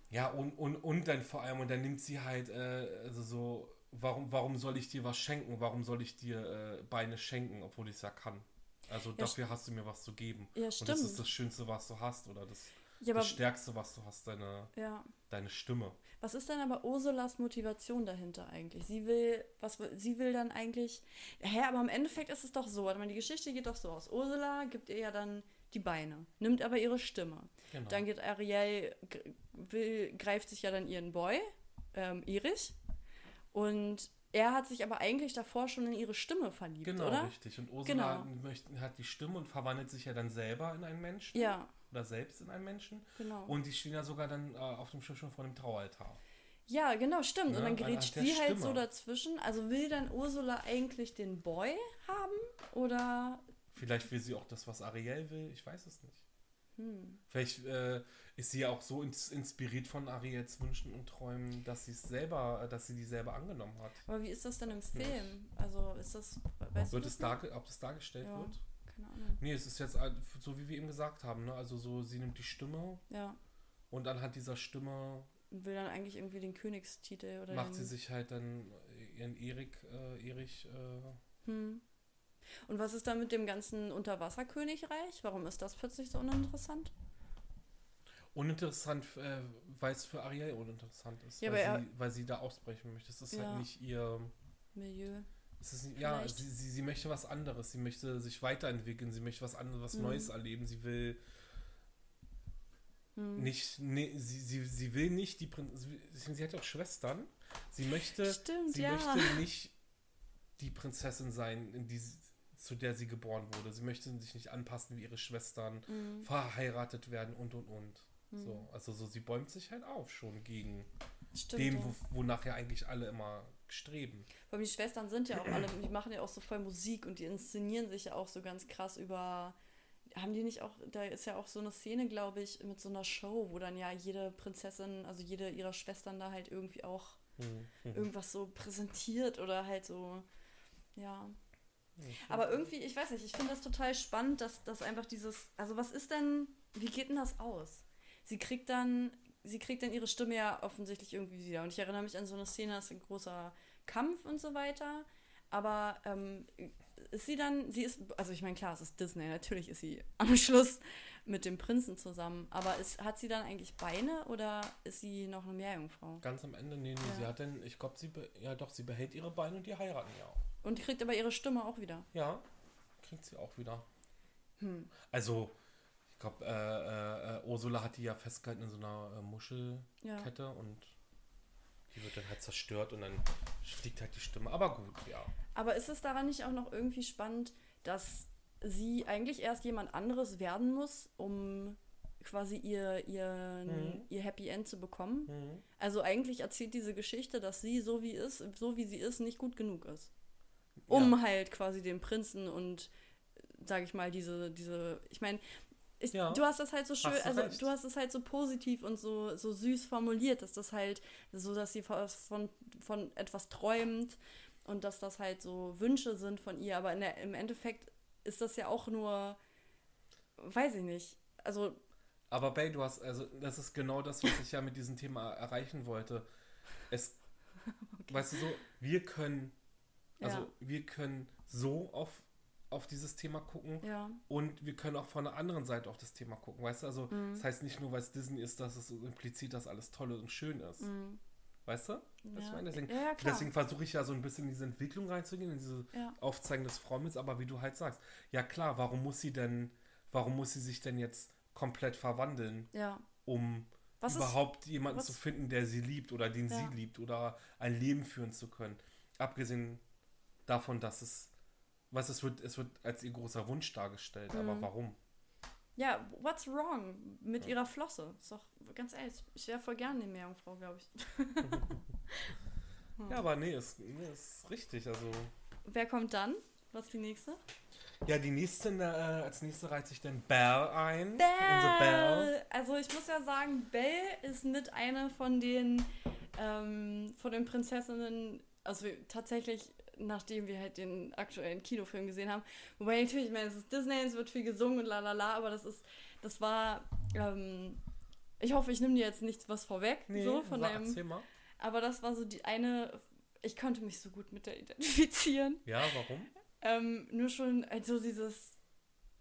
Ja, und, und, und dann vor allem, und dann nimmt sie halt, äh, also so, warum, warum soll ich dir was schenken? Warum soll ich dir äh, Beine schenken, obwohl ich es ja kann? Also dafür hast du mir was zu geben. Ja, Und das stimmt. ist das Schönste, was du hast, oder das, Ja, das Stärkste, was du hast, deine, ja. deine Stimme. Was ist denn aber Ursulas Motivation dahinter eigentlich? Sie will, was sie will dann eigentlich. Hä, aber im Endeffekt ist es doch so. Die Geschichte geht doch so aus. Ursula gibt ihr ja dann die Beine, nimmt aber ihre Stimme. Genau. Dann geht Ariel, will, greift sich ja dann ihren Boy, ähm, Erich. Und er hat sich aber eigentlich davor schon in ihre Stimme verliebt, Genau, oder? richtig. Und Ursula Genau. hat die Stimme und verwandelt sich ja dann selber in einen Menschen. Ja, Oder selbst in einen Menschen. genau. Und die stehen ja sogar dann äh, auf dem Schiff schon vor dem Traualtar. Ja, genau, stimmt. Ja, und dann anhand grätscht der sie halt Stimme. so dazwischen. Also will dann Ursula eigentlich den Boy haben? Oder. Vielleicht will sie auch das, was Ariel will. Ich weiß es nicht. Hm. Vielleicht äh, ist sie ja auch so ins, inspiriert von Ariels Wünschen und Träumen, dass sie es selber, äh, dass sie die selber angenommen hat. Aber wie ist das denn im Film? Also ist das. Weißt Wird du es das darge ob das dargestellt Ja. wird? Keine Ahnung. Nee, es ist jetzt äh, so, wie wir eben gesagt haben. Ne? Also so, sie nimmt die Stimme Ja. und anhand dieser Stimme Und will dann eigentlich irgendwie den Königstitel oder macht sie sich halt dann ihren Erik, äh, Erich, äh, Hm. Und was ist dann mit dem ganzen Unterwasserkönigreich? Warum ist das plötzlich so uninteressant? uninteressant, äh, weil es für Ariel uninteressant ist. Ja, weil, sie, weil sie da ausbrechen möchte. Es ist Ja. halt nicht ihr. Milieu. Nicht, ja, sie, sie, sie möchte was anderes. Sie möchte sich weiterentwickeln. Sie möchte was anderes, was Mhm. Neues erleben. Sie will Hm. nicht, nee, sie, sie, sie will nicht die Prin sie, hat ja auch Schwestern. Sie möchte, Stimmt, sie ja. möchte nicht die Prinzessin sein, in die, sie- zu der sie geboren wurde. Sie möchte sich nicht anpassen wie ihre Schwestern, Mhm. verheiratet werden und und und. So, also so, sie bäumt sich halt auf schon gegen Stimmt. dem, wo, wonach ja eigentlich alle immer streben. Weil die Schwestern sind ja auch alle, die machen ja auch so voll Musik und die inszenieren sich ja auch so ganz krass über. Haben die nicht auch, da ist ja auch so eine Szene, glaube ich, mit so einer Show, wo dann ja jede Prinzessin, also jede ihrer Schwestern da halt irgendwie auch Hm, irgendwas so präsentiert oder halt so, ja. Aber irgendwie, ich weiß nicht, ich finde das total spannend, dass das einfach dieses, also was ist denn, wie geht denn das aus? Sie kriegt dann, sie kriegt dann ihre Stimme ja offensichtlich irgendwie wieder. Und ich erinnere mich an so eine Szene, das ist ein großer Kampf und so weiter. Aber ähm, ist sie dann, sie ist, also ich meine, klar, es ist Disney, natürlich ist sie am Schluss mit dem Prinzen zusammen. Aber ist, hat sie dann eigentlich Beine oder ist sie noch eine Meerjungfrau? Ganz am Ende, nee, nee, Ja. sie hat denn, ich glaube, sie, ja doch, sie behält ihre Beine und die heiraten ja auch. Und die kriegt aber ihre Stimme auch wieder. Ja, kriegt sie auch wieder. Hm. Also, ich glaube, äh, äh, äh, Ursula hat die ja festgehalten in so einer äh, Muschelkette Ja. und die wird dann halt zerstört und dann fliegt halt die Stimme. Aber gut, ja. Aber ist es daran nicht auch noch irgendwie spannend, dass sie eigentlich erst jemand anderes werden muss, um quasi ihr, ihr, Mhm. ihr Happy End zu bekommen? Mhm. Also eigentlich erzählt diese Geschichte, dass sie so wie ist, so wie sie ist, nicht gut genug ist. Um Ja. halt quasi den Prinzen und sage ich mal, diese, diese, ich meine, Ja. du hast das halt so schön, du also recht. du hast es halt so positiv und so, so süß formuliert, dass das halt so, dass sie von, von, etwas träumt und dass das halt so Wünsche sind von ihr, aber in der, im Endeffekt ist das ja auch nur, weiß ich nicht, also Aber Bay, du hast, also das ist genau das, was ich ja mit diesem Thema erreichen wollte. Es, weißt du so, wir können, also Ja. wir können so auf, auf dieses Thema gucken ja, und wir können auch von der anderen Seite auf das Thema gucken, weißt du? Also Mhm. das heißt nicht nur, weil es Disney ist, dass es so implizit, dass alles toll und schön ist. mm, Weißt du? Ja. meine? Deswegen, ja, deswegen versuche ich ja so ein bisschen in diese Entwicklung reinzugehen, in diese ja. Aufzeigen des Frauenbilds, aber wie du halt sagst, ja klar, warum muss sie denn, warum muss sie sich denn jetzt komplett verwandeln, um Was ist, überhaupt jemanden was- zu finden, der sie liebt oder den sie liebt oder ein Leben führen zu können. Abgesehen davon, dass es, was es wird, es wird als ihr großer Wunsch dargestellt, aber Mhm. warum? Ja, what's wrong mit ihrer Flosse? Ist doch ganz ehrlich, ich wäre voll gerne eine Meerjungfrau, glaube ich. Ja, aber nee, ist, nee, ist richtig. Also Wer kommt dann? Was ist die nächste? ja, die nächste, äh, als nächste reiht sich dann Belle ein. Belle. Belle! Also ich muss ja sagen, Belle ist mit einer von den, ähm, von den Prinzessinnen, also tatsächlich, nachdem wir halt den aktuellen Kinofilm gesehen haben. Wobei natürlich, ich meine, es ist Disney, es wird viel gesungen und lalala, aber das ist, das war, ähm, ich hoffe, ich nehme dir jetzt nichts was vorweg, Nee, so von sag, deinem mal. Aber das war so die eine, ich konnte mich so gut mit der identifizieren. Ja, warum? Ähm, nur schon, also dieses,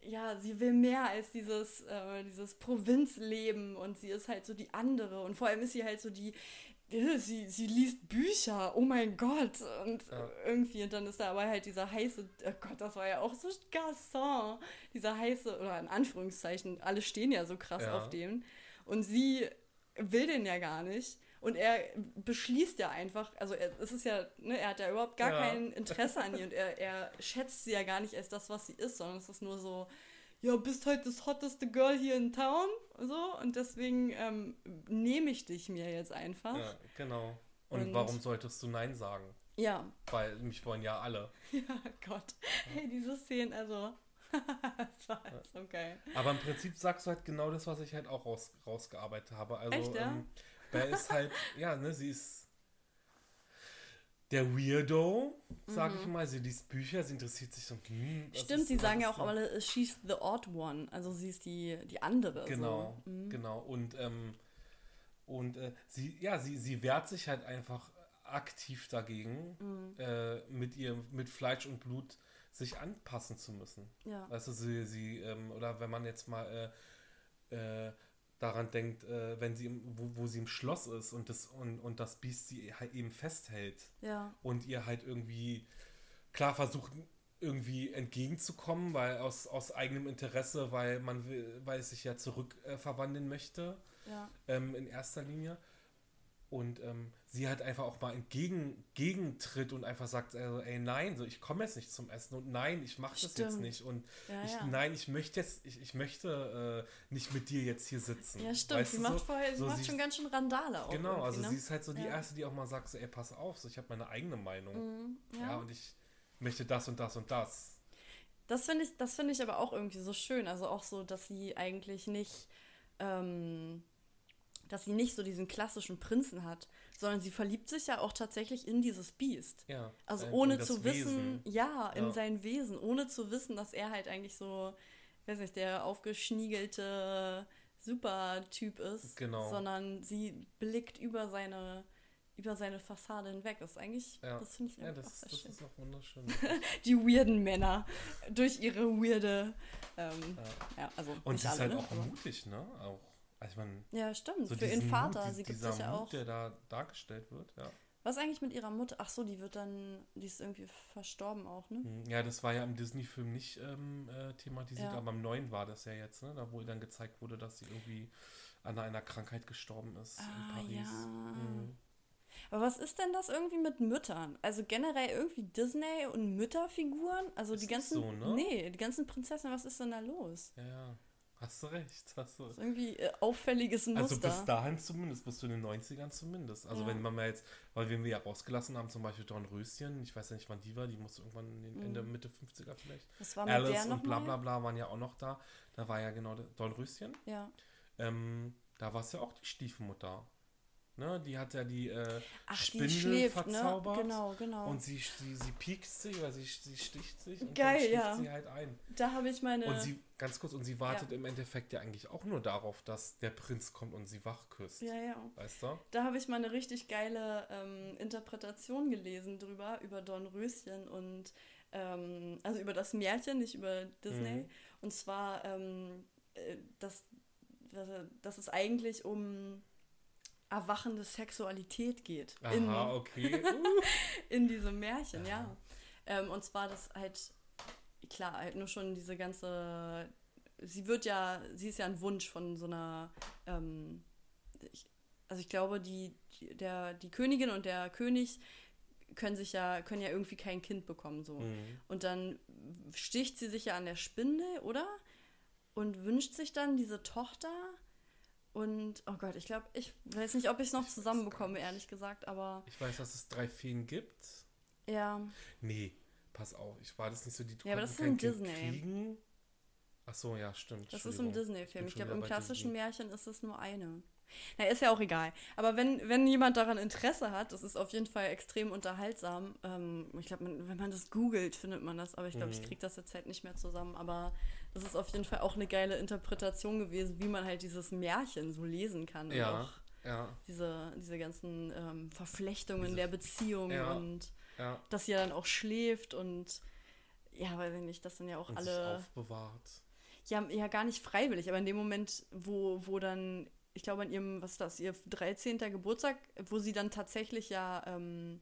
ja, sie will mehr als dieses, äh, dieses Provinzleben und sie ist halt so die andere und vor allem ist sie halt so die, sie, sie liest Bücher, oh mein Gott und Ja. irgendwie und dann ist da aber halt dieser heiße, oh Gott, das war ja auch so Gaston, dieser heiße, oder in Anführungszeichen, alle stehen ja so krass Ja. auf dem und sie will den ja gar nicht. Und er beschließt ja einfach, also er, es ist ja, ne, er hat ja überhaupt gar Ja. kein Interesse an ihr und er, er schätzt sie ja gar nicht als das, was sie ist, sondern es ist nur so, ja, bist halt das hotteste Girl hier in town, so, und deswegen ähm, nehme ich dich mir jetzt einfach. Ja, genau. Und, Und- warum solltest du Nein sagen? Ja, Weil mich wollen ja alle. ja, Gott. Hey, diese Szenen, also, das war halt so geil. Aber im Prinzip sagst du halt genau das, was ich halt auch raus, rausgearbeitet habe. Also, Echt, ja? ähm, ist halt, ja, ne, sie ist der Weirdo, sag ich mal. Sie liest Bücher, sie interessiert sich so. Hm, Mhm. Stimmt, sie sagen ja auch, denn- aber she's the odd one, also sie ist die, die andere. Genau, So. Mhm. genau. Und, ähm, und äh, sie, ja, sie, sie wehrt sich halt einfach aktiv dagegen, Mhm. äh, mit ihr, mit Fleisch und Blut sich anpassen zu müssen. Ja. Weißt du, sie, sie ähm, oder wenn man jetzt mal äh, äh, daran denkt, äh, wenn sie im, wo, wo sie im Schloss ist und das und, und das Biest sie halt eben festhält Ja. und ihr halt irgendwie klar versucht irgendwie entgegenzukommen, weil aus, aus eigenem Interesse, weil man will, weil es sich ja zurück äh, möchte Ja. ähm, in erster Linie. Und ähm, sie halt einfach auch mal entgegen gegentritt und einfach sagt, also, ey, nein, so ich komme jetzt nicht zum Essen und nein, ich mache das jetzt nicht und Ja, ich, ja. nein, ich möchte jetzt, ich, ich möchte äh, nicht mit dir jetzt hier sitzen. Ja, stimmt. Weißt sie macht, so? vorher, sie So, macht sie- schon ganz schön Randale auch. Genau, also irgendwie, sie ist halt so die Ja. erste, die auch mal sagt, so, ey, pass auf, so, ich habe meine eigene Meinung. Mhm, Ja. ja. und ich möchte das und das und das. Das finde ich, das finde ich aber auch irgendwie so schön. Also auch so, dass sie eigentlich nicht, ähm, dass sie nicht so diesen klassischen Prinzen hat, sondern sie verliebt sich ja auch tatsächlich in dieses Biest. Ja. Also ohne zu wissen, Wesen. ja, in Ja. sein Wesen, ohne zu wissen, dass er halt eigentlich so, weiß nicht, der aufgeschniegelte Supertyp ist, Genau. sondern sie blickt über seine über seine Fassade hinweg. Das ist eigentlich, Ja. das finde ich Ja, das, auch sehr das schön. ist auch wunderschön. Die weirden Männer durch ihre weirde, ähm, Ja. ja, also Und sie ist halt ne? auch mutig, ne? Auch. Also man, Ja, stimmt. so Für ihren Vater, Mut, sie gibt sich ja Mut, auch. der da dargestellt wird, ja. Was eigentlich mit ihrer Mutter? Ach so, die wird dann, die ist irgendwie verstorben auch, ne? Hm, Ja, das war ja im Disney-Film nicht ähm, äh, thematisiert, Ja. aber im neuen war das ja jetzt, ne? Da wo dann gezeigt wurde, dass sie irgendwie an einer Krankheit gestorben ist Ah, in Paris. ja. Mhm. Aber was ist denn das irgendwie mit Müttern? Also generell irgendwie Disney und Mütterfiguren? Also Ist die ganzen. so, ne? Nee, die ganzen Prinzessinnen, was ist denn da los? Ja, ja. Hast du recht. Hast du Das ist irgendwie äh, auffälliges Muster. Also bis dahin zumindest, bis zu den 90ern zumindest. Also Ja. wenn man mal jetzt, weil wir ja rausgelassen haben, zum Beispiel Dornröschen, ich weiß ja nicht, wann die war, die musste irgendwann in den Ende, Mitte 50er vielleicht. Was war mit Alice der und bla bla bla waren ja auch noch da. Da war ja genau Dornröschen. Ja. Ähm, da war es ja auch die Stiefmutter. Ne? Die hat ja die äh, Ach, die Spindel schläft, verzaubert. ne? Genau, genau. Und sie, sie, sie piekst sich oder sie, sie sticht sich und Geil, dann ja. sie halt ein. da habe ich meine. Und sie, ganz kurz, und sie wartet Ja. im Endeffekt ja eigentlich auch nur darauf, dass der Prinz kommt und sie wach küsst. ja, ja. Weißt du? Da habe ich mal eine richtig geile ähm, Interpretation gelesen drüber, über Dornröschen und ähm, also über das Märchen, nicht über Disney. Mhm. Und zwar, ähm, äh, dass, dass es eigentlich um erwachende Sexualität geht. in, Aha, okay. Uh. in diesem Märchen, ja. Aha. Ähm, und zwar, dass halt, klar, halt nur schon diese ganze, sie wird ja, sie ist ja ein Wunsch von so einer, ähm, ich, also ich glaube, die, die, der, die Königin und der König können sich ja, können ja irgendwie kein Kind bekommen, so. Mhm. Und dann sticht sie sich ja an der Spinde, oder? Und wünscht sich dann diese Tochter. Und, oh Gott, ich glaube, ich weiß nicht, ob ich es noch Ich zusammenbekomme, ehrlich gesagt, aber Ich weiß, dass es drei Feen gibt. ja. Nee, pass auf. Ich war das nicht so, die Ja, aber das ist im Kind Disney. Kriegen. Ach so, ja, stimmt. Das ist im Entschuldigung. Disney-Film. Ich glaube, im klassischen Disney. Märchen ist es nur eine. Na, ist ja auch egal. Aber wenn, wenn jemand daran Interesse hat, das ist auf jeden Fall extrem unterhaltsam. Ähm, ich glaube, wenn man das googelt, findet man das. Aber ich glaube, ich Mhm. kriege das jetzt halt nicht mehr zusammen. Aber das ist auf jeden Fall auch eine geile Interpretation gewesen, wie man halt dieses Märchen so lesen kann. Ja. Auch Ja, diese, diese ganzen ähm, Verflechtungen Diese- der Beziehung Ja. und ja. dass sie ja dann auch schläft und ja, weiß ich nicht, das sind ja auch Und alle. sich aufbewahrt. Ja, ja, gar nicht freiwillig, aber in dem Moment, wo, wo dann, ich glaube, an ihrem, was ist das, ihr 13. Geburtstag, wo sie dann tatsächlich ja ähm,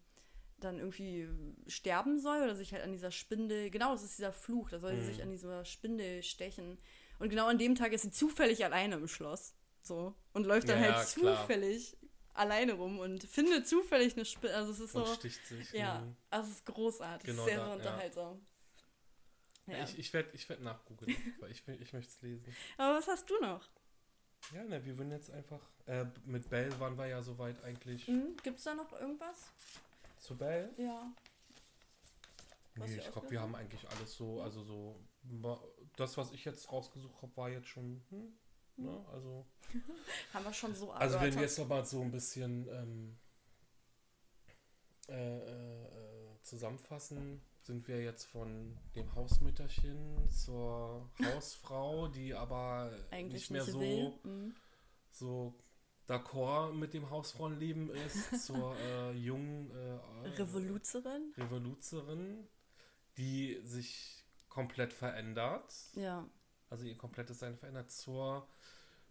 dann irgendwie sterben soll oder sich halt an dieser Spindel, genau, das ist dieser Fluch, da soll sie Mhm. sich an dieser Spindel stechen. Und genau an dem Tag ist sie zufällig alleine im Schloss. So. Und läuft dann Ja, halt ja, klar. zufällig alleine rum und findet zufällig eine Spindel. Also es ist so. Und sticht sich. Ja, Mhm. also es ist großartig, Genau sehr, da, sehr unterhaltsam. Ja. Ja. Ich, ich werde ich werd nachgoogeln, weil ich, ich möchte es lesen. Aber was hast du noch? Ja, ne, wir würden jetzt einfach. Äh, mit Belle waren wir ja soweit eigentlich. Hm? Gibt es da noch irgendwas? Zu Belle? Ja. Nee, ich glaube, wir haben eigentlich alles so, also so. Das, was ich jetzt rausgesucht habe, war jetzt schon. Hm, ne, also. Haben wir schon so Also wenn wir jetzt noch mal so ein bisschen ähm, äh, äh, zusammenfassen, sind wir jetzt von dem Hausmütterchen zur Hausfrau, die aber eigentlich nicht mehr nicht so, will. Hm. so d'accord mit dem Hausfrauenleben ist, zur äh, jungen äh, Revoluzerin? Revoluzerin, die sich komplett verändert Ja. also ihr komplettes Sein verändert zur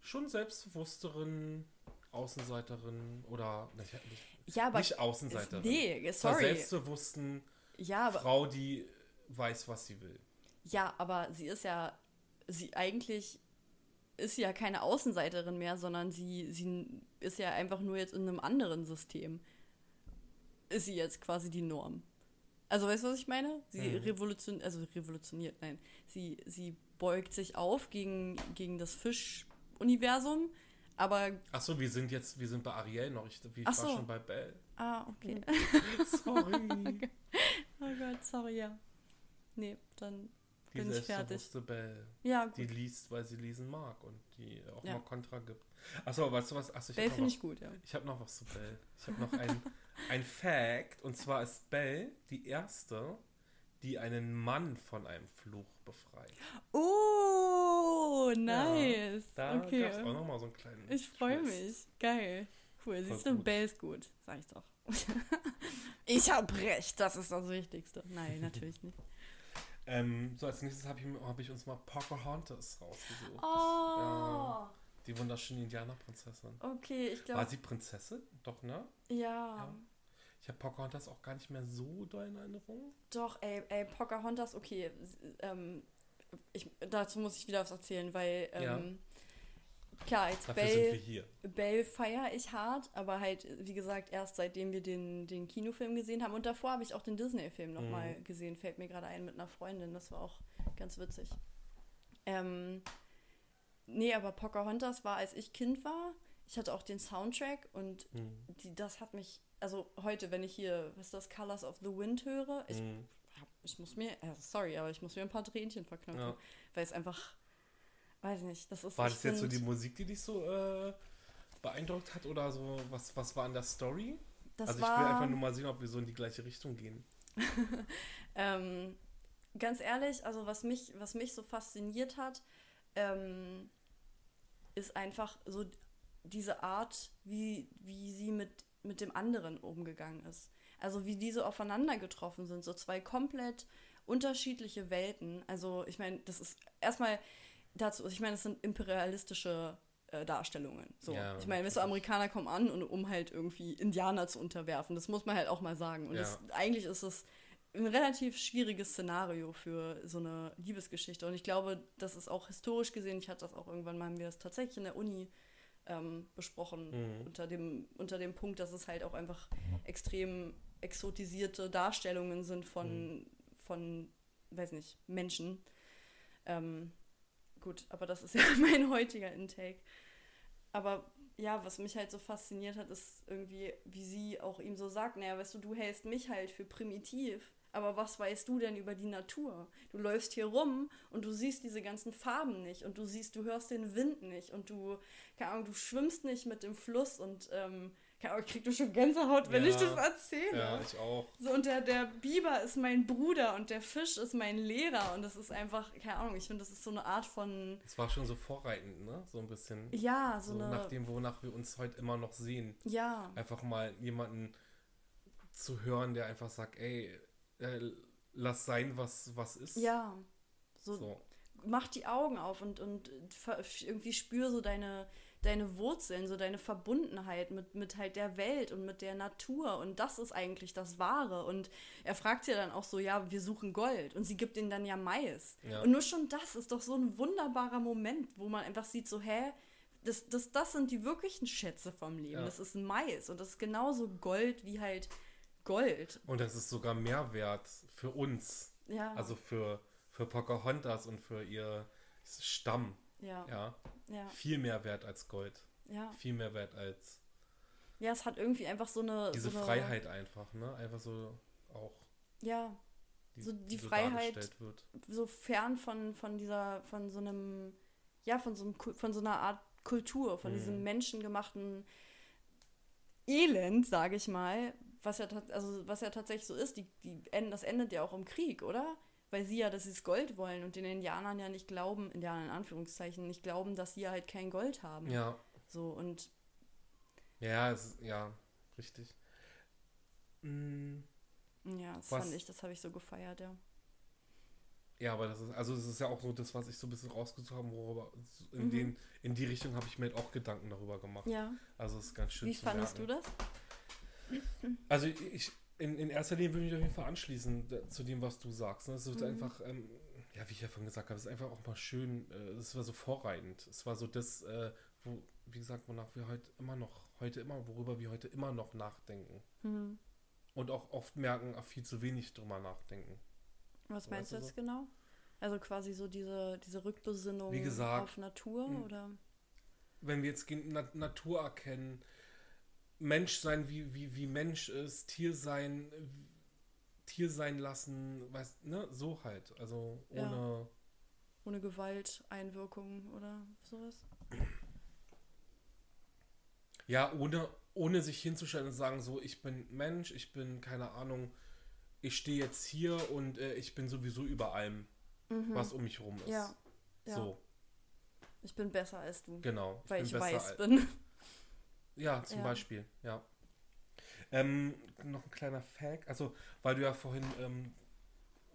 schon selbstbewussteren Außenseiterin oder nicht, nicht, Ja, aber. nicht Außenseiterin. nee, Zur sorry. selbstbewussten Ja, aber. Frau, die weiß, was sie will. Ja, aber sie ist ja. Sie eigentlich ist ja keine Außenseiterin mehr, sondern sie, sie ist ja einfach nur jetzt in einem anderen System. Ist sie jetzt quasi die Norm. Also weißt du, was ich meine? Sie Mhm. revolution also revolutioniert, nein. Sie, sie beugt sich auf gegen, gegen das Fischuniversum, aber. Achso, wir sind jetzt, wir sind bei Ariel noch. Ich, ich war so. schon bei Belle. Ah, okay. Sorry. Oh Gott, sorry, ja. Nee, dann Die bin ich fertig. Belle. Ja, Die gut. liest, weil sie lesen mag und die auch Ja. mal Kontra gibt. Achso, weißt du was? Achso, ich Bell habe finde ich gut, ja. ich hab noch was zu Belle. Ich habe noch ein, ein Fact. Und zwar ist Belle die erste, die einen Mann von einem Fluch befreit. Oh, nice. Da okay. gab es auch nochmal so einen kleinen. Ich freue mich. Geil. Cool. Siehst du. Bell ist gut. Sag ich doch. ich hab recht. Das ist das Wichtigste. Nein, natürlich nicht. Ähm, so, als nächstes habe ich, hab ich uns mal Pocahontas rausgesucht. Oh. Die wunderschöne Indianerprinzessin. Okay, ich War glaube. sie Prinzessin? Doch, ne? Ja, Ja. Ich habe Pocahontas auch gar nicht mehr so doll in Erinnerung. Doch, ey, ey, Pocahontas, okay. Ähm, ich, dazu muss ich wieder was erzählen, weil. Ja. Ähm, Klar, jetzt Dafür. Belle feiere ich hart, aber halt, wie gesagt, erst seitdem wir den, den Kinofilm gesehen haben. Und davor habe ich auch den Disney-Film nochmal Mhm. gesehen, fällt mir gerade ein mit einer Freundin. Das war auch ganz witzig. Ähm, nee, aber Pocahontas war, als ich Kind war. Ich hatte auch den Soundtrack und Mhm. die, das hat mich, also heute, wenn ich hier, was ist das, Colors of the Wind höre, ich, Mhm. ich muss mir, äh, sorry, aber ich muss mir ein paar Tränchen verknüpfen, Ja. weil es einfach, weiß nicht, das ist War das jetzt so die Musik, die dich so äh, beeindruckt hat oder so? Was, was war an der Story? das also ich war, will einfach nur mal sehen, ob wir so in die gleiche Richtung gehen. Ähm, ganz ehrlich, also was mich, was mich so fasziniert hat, ähm, ist einfach so diese Art, wie, wie sie mit, mit dem anderen umgegangen ist. Also wie diese aufeinander getroffen sind, so zwei komplett unterschiedliche Welten. Also ich meine, das ist erstmal dazu, ich meine, das sind imperialistische äh, Darstellungen. So. Ja, ich meine, weißt du. Amerikaner kommen an, und, um halt irgendwie Indianer zu unterwerfen. Das muss man halt auch mal sagen. Und Ja. das, eigentlich ist es ein relativ schwieriges Szenario für so eine Liebesgeschichte. Und ich glaube, das ist auch historisch gesehen, ich hatte das auch irgendwann mal, haben wir das tatsächlich in der Uni ähm, besprochen, Mhm. unter, dem, unter dem Punkt, dass es halt auch einfach extrem exotisierte Darstellungen sind von, von weiß nicht, Menschen. Ähm, gut, aber das ist ja mein heutiger Intake. Aber ja, was mich halt so fasziniert hat, ist irgendwie, wie sie auch ihm so sagt, naja, weißt du, du hältst mich halt für primitiv, aber was weißt du denn über die Natur? Du läufst hier rum und du siehst diese ganzen Farben nicht und du siehst, du hörst den Wind nicht und du, keine Ahnung, du schwimmst nicht mit dem Fluss und, ähm, ich krieg du schon Gänsehaut, wenn Ja. ich das erzähle. Ja, ich auch. So, und der, der Biber ist mein Bruder und der Fisch ist mein Lehrer. Und das ist einfach, keine Ahnung, ich finde, das ist so eine Art von, Es war schon so vorreitend, ne? So ein bisschen. ja, so, so eine, nach dem, wonach wir uns heute immer noch sehen. ja, Einfach mal jemanden zu hören, der einfach sagt, ey, äh, lass sein, was, was ist. ja. So, So. mach die Augen auf und, und irgendwie spür so deine, deine Wurzeln, so deine Verbundenheit mit, mit halt der Welt und mit der Natur. Und das ist eigentlich das Wahre. Und er fragt sie dann auch so, ja, wir suchen Gold. Und sie gibt ihnen dann ja Mais. Ja. Und nur schon das ist doch so ein wunderbarer Moment, wo man einfach sieht, so, hä, das, das, das sind die wirklichen Schätze vom Leben. Ja. Das ist Mais. Und das ist genauso Gold wie halt Gold. Und das ist sogar Mehrwert für uns. Ja. Also für, für Pocahontas und für ihr Stamm. ja, Ja. Ja, Viel mehr wert als Gold. ja. Viel mehr wert als Ja, es hat irgendwie einfach so eine. diese so eine, Freiheit einfach, ne? Einfach so auch. Ja, Die, So die so Freiheit- wird. so fern von, von dieser, von so einem, ja, von so, einem, von so einer Art Kultur, von Mhm. diesem menschengemachten Elend, sage ich mal, was ja, also, was ja tatsächlich so ist, die, die, das endet ja auch im Krieg, oder? Weil sie ja, dass sie das Gold wollen und den Indianern ja nicht glauben, Indianern in Anführungszeichen, nicht glauben, dass sie ja halt kein Gold haben. Ja. So, und Ja, es, ja, richtig. Mm, ja, das Was- fand ich, das habe ich so gefeiert, ja. Ja, aber das ist, also es ist ja auch so das, was ich so ein bisschen rausgesucht habe, worüber in, Mhm. den, in die Richtung habe ich mir halt auch Gedanken darüber gemacht. Ja. Also es ist ganz schön Wie fandest merken. du das? Also ich, in, in erster Linie würde ich mich auf jeden Fall anschließen da- zu dem, was du sagst. Ne? Es wird Mhm. einfach, ähm, ja, wie ich ja vorhin gesagt habe, es ist einfach auch mal schön, äh, es war so vorreitend. Es war so das, äh, wo, wie gesagt, wonach wir heute immer noch, heute immer, worüber wir heute immer noch nachdenken. Mhm. Und auch oft merken, auch viel zu wenig drüber nachdenken. Was meinst Weißt du jetzt genau? Also quasi so diese, diese Rückbesinnung gesagt, auf Natur hm. oder? Wenn wir jetzt Natur erkennen, Mensch sein, wie, wie, wie Mensch ist, Tier sein, Tier sein lassen, weißt, ne, so halt. Also Ja. ohne, Ohne Gewalt, Einwirkung oder sowas? ja, ohne, ohne sich hinzustellen und sagen, so, ich bin Mensch, ich bin, keine Ahnung, ich stehe jetzt hier und äh, ich bin sowieso über allem, was um mich rum ist. Mhm. Ja, ja. So, Ich bin besser als du, genau. weil ich bin besser weiß als- bin. Ja, zum Ja. Beispiel, ja. Ähm, noch ein kleiner Fact, also, weil du ja vorhin, ähm,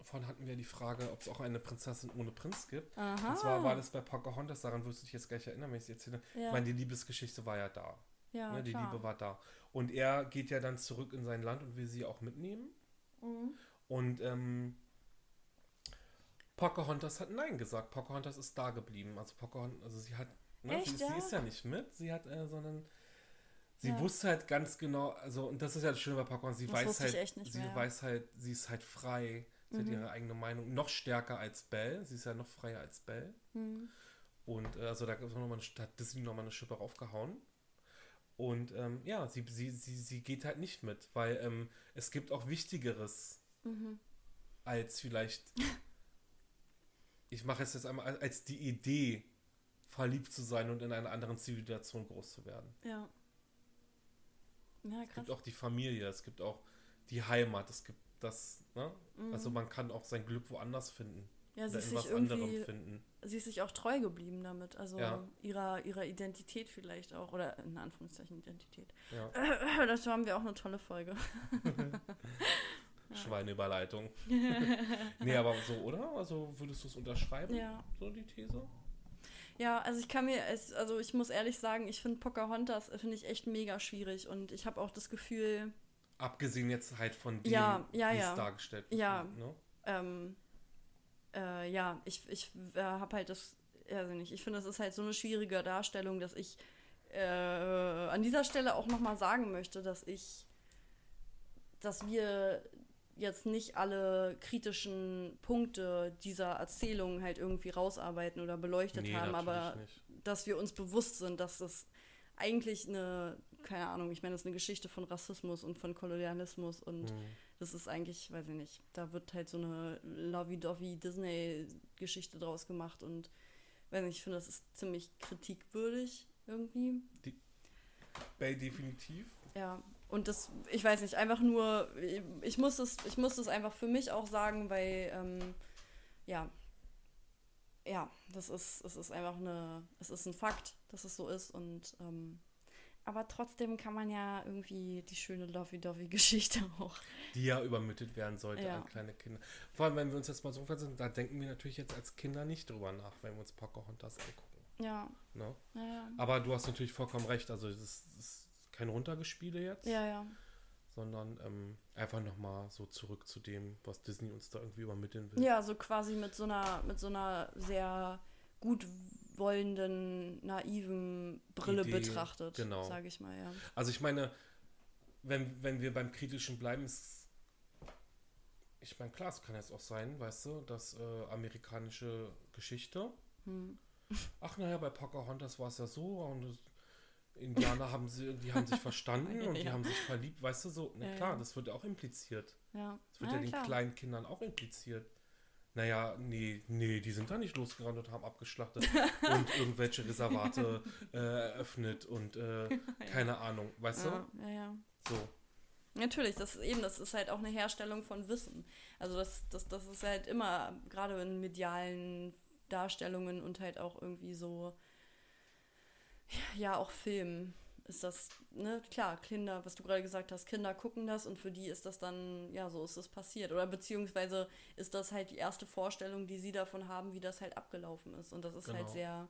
vorhin hatten wir die Frage, ob es auch eine Prinzessin ohne Prinz gibt. Aha. Und zwar war das bei Pocahontas, daran wirst du dich jetzt gleich erinnern, wenn ich es erzähle. ja, Ich meine, die Liebesgeschichte war ja da. ja, ne? Die klar. Liebe war da. Und er geht ja dann zurück in sein Land und will sie auch mitnehmen. Mhm. Und ähm, Pocahontas hat Nein gesagt. Pocahontas ist da geblieben. Also Pocahontas, also sie hat, ne, Echt, sie, ist, ja? sie ist ja nicht mit, sie hat, äh, sondern sie Ja. wusste halt ganz genau, also und das ist ja das Schöne bei Pocahontas, sie Das weiß halt, sie mehr. weiß halt, sie ist halt frei, sie hat Mhm. ihre eigene Meinung, noch stärker als Belle, sie ist ja noch freier als Belle. Mhm. Und äh, also da noch mal eine, hat Disney nochmal eine Schippe raufgehauen. Und ähm, ja, sie, sie, sie, sie geht halt nicht mit, weil ähm, es gibt auch Wichtigeres Mhm. als vielleicht, ich mache es jetzt einmal, als- als die Idee, verliebt zu sein und in einer anderen Zivilisation groß zu werden. Ja. Ja, Es krass. gibt auch die Familie, es gibt auch die Heimat, es gibt das, ne? Also Mhm. man kann auch sein Glück woanders finden. Ja, sie ist sich irgendwie, finden. sie ist sich auch treu geblieben damit. Also Ja. ihrer, ihrer Identität vielleicht auch. Oder in Anführungszeichen Identität. Ja. Dazu haben wir auch eine tolle Folge. Schweineüberleitung. nee, aber so, oder? Also würdest du es unterschreiben? Ja. So die These? Ja, also ich kann mir, also ich muss ehrlich sagen, ich finde Pocahontas, äh, finde ich echt mega schwierig. Und ich habe auch das Gefühl, Abgesehen jetzt halt von dem, Ja, ja, wie ja. es dargestellt wird. Ja. Ne? ähm, äh, ja, ich, ich äh, habe halt das, also nicht, ich finde, es ist halt so eine schwierige Darstellung, dass ich äh, an dieser Stelle auch nochmal sagen möchte, dass ich, dass wir jetzt nicht alle kritischen Punkte dieser Erzählung halt irgendwie rausarbeiten oder beleuchtet Nee, haben, aber nicht. dass wir uns bewusst sind, dass das eigentlich eine, keine Ahnung, ich meine, das ist eine Geschichte von Rassismus und von Kolonialismus und Hm. das ist eigentlich, weiß ich nicht, da wird halt so eine lovey-dovey Disney-Geschichte draus gemacht und weiß nicht, ich finde, das ist ziemlich kritikwürdig irgendwie. Bay definitiv. Ja, und das, ich weiß nicht, einfach nur, ich muss es, ich muss es einfach für mich auch sagen, weil, ähm, ja, ja, das ist, es ist einfach eine, es ist ein Fakt, dass es so ist und, ähm, aber trotzdem kann man ja irgendwie die schöne Lovey-Dovey-Geschichte auch. Die ja übermittelt werden sollte Ja. an kleine Kinder. Vor allem, wenn wir uns jetzt mal so versetzen, da denken wir natürlich jetzt als Kinder nicht drüber nach, wenn wir uns Pocahontas angucken. Ja, Ne? ja, ja. Aber du hast natürlich vollkommen recht. Also, das das ist kein Runtergespiele jetzt, Ja, ja. sondern ähm, einfach nochmal so zurück zu dem, was Disney uns da irgendwie übermitteln will. Ja, so quasi mit so einer, mit so einer sehr gut wollenden, naiven Brille Idee, betrachtet, genau. sage ich mal, ja. Also ich meine, wenn, wenn wir beim Kritischen bleiben, ist, ich meine, klar, es kann jetzt auch sein, weißt du, dass äh, amerikanische Geschichte, Hm. ach naja, bei Pocahontas war es ja so und Indianer haben sie, die haben sich verstanden und die Ja. haben sich verliebt, weißt du, so, na Ja, klar, ja. das wird ja auch impliziert. Ja, Das wird ja, ja den klar. kleinen Kindern auch impliziert. Naja, nee, nee, die sind da nicht losgerannt und haben abgeschlachtet und irgendwelche Reservate äh, eröffnet und äh, keine Ahnung, weißt ja, ja, ja. du? So. Natürlich, das ist eben, das ist halt auch eine Herstellung von Wissen. Also das, das, das ist halt immer, gerade in medialen Darstellungen und halt auch irgendwie so, ja, auch Filmen ist das, ne, klar, Kinder, was du gerade gesagt hast, Kinder gucken das und für die ist das dann, ja, so ist das passiert. Oder beziehungsweise ist das halt die erste Vorstellung, die sie davon haben, wie das halt abgelaufen ist. Und das ist halt Genau. sehr,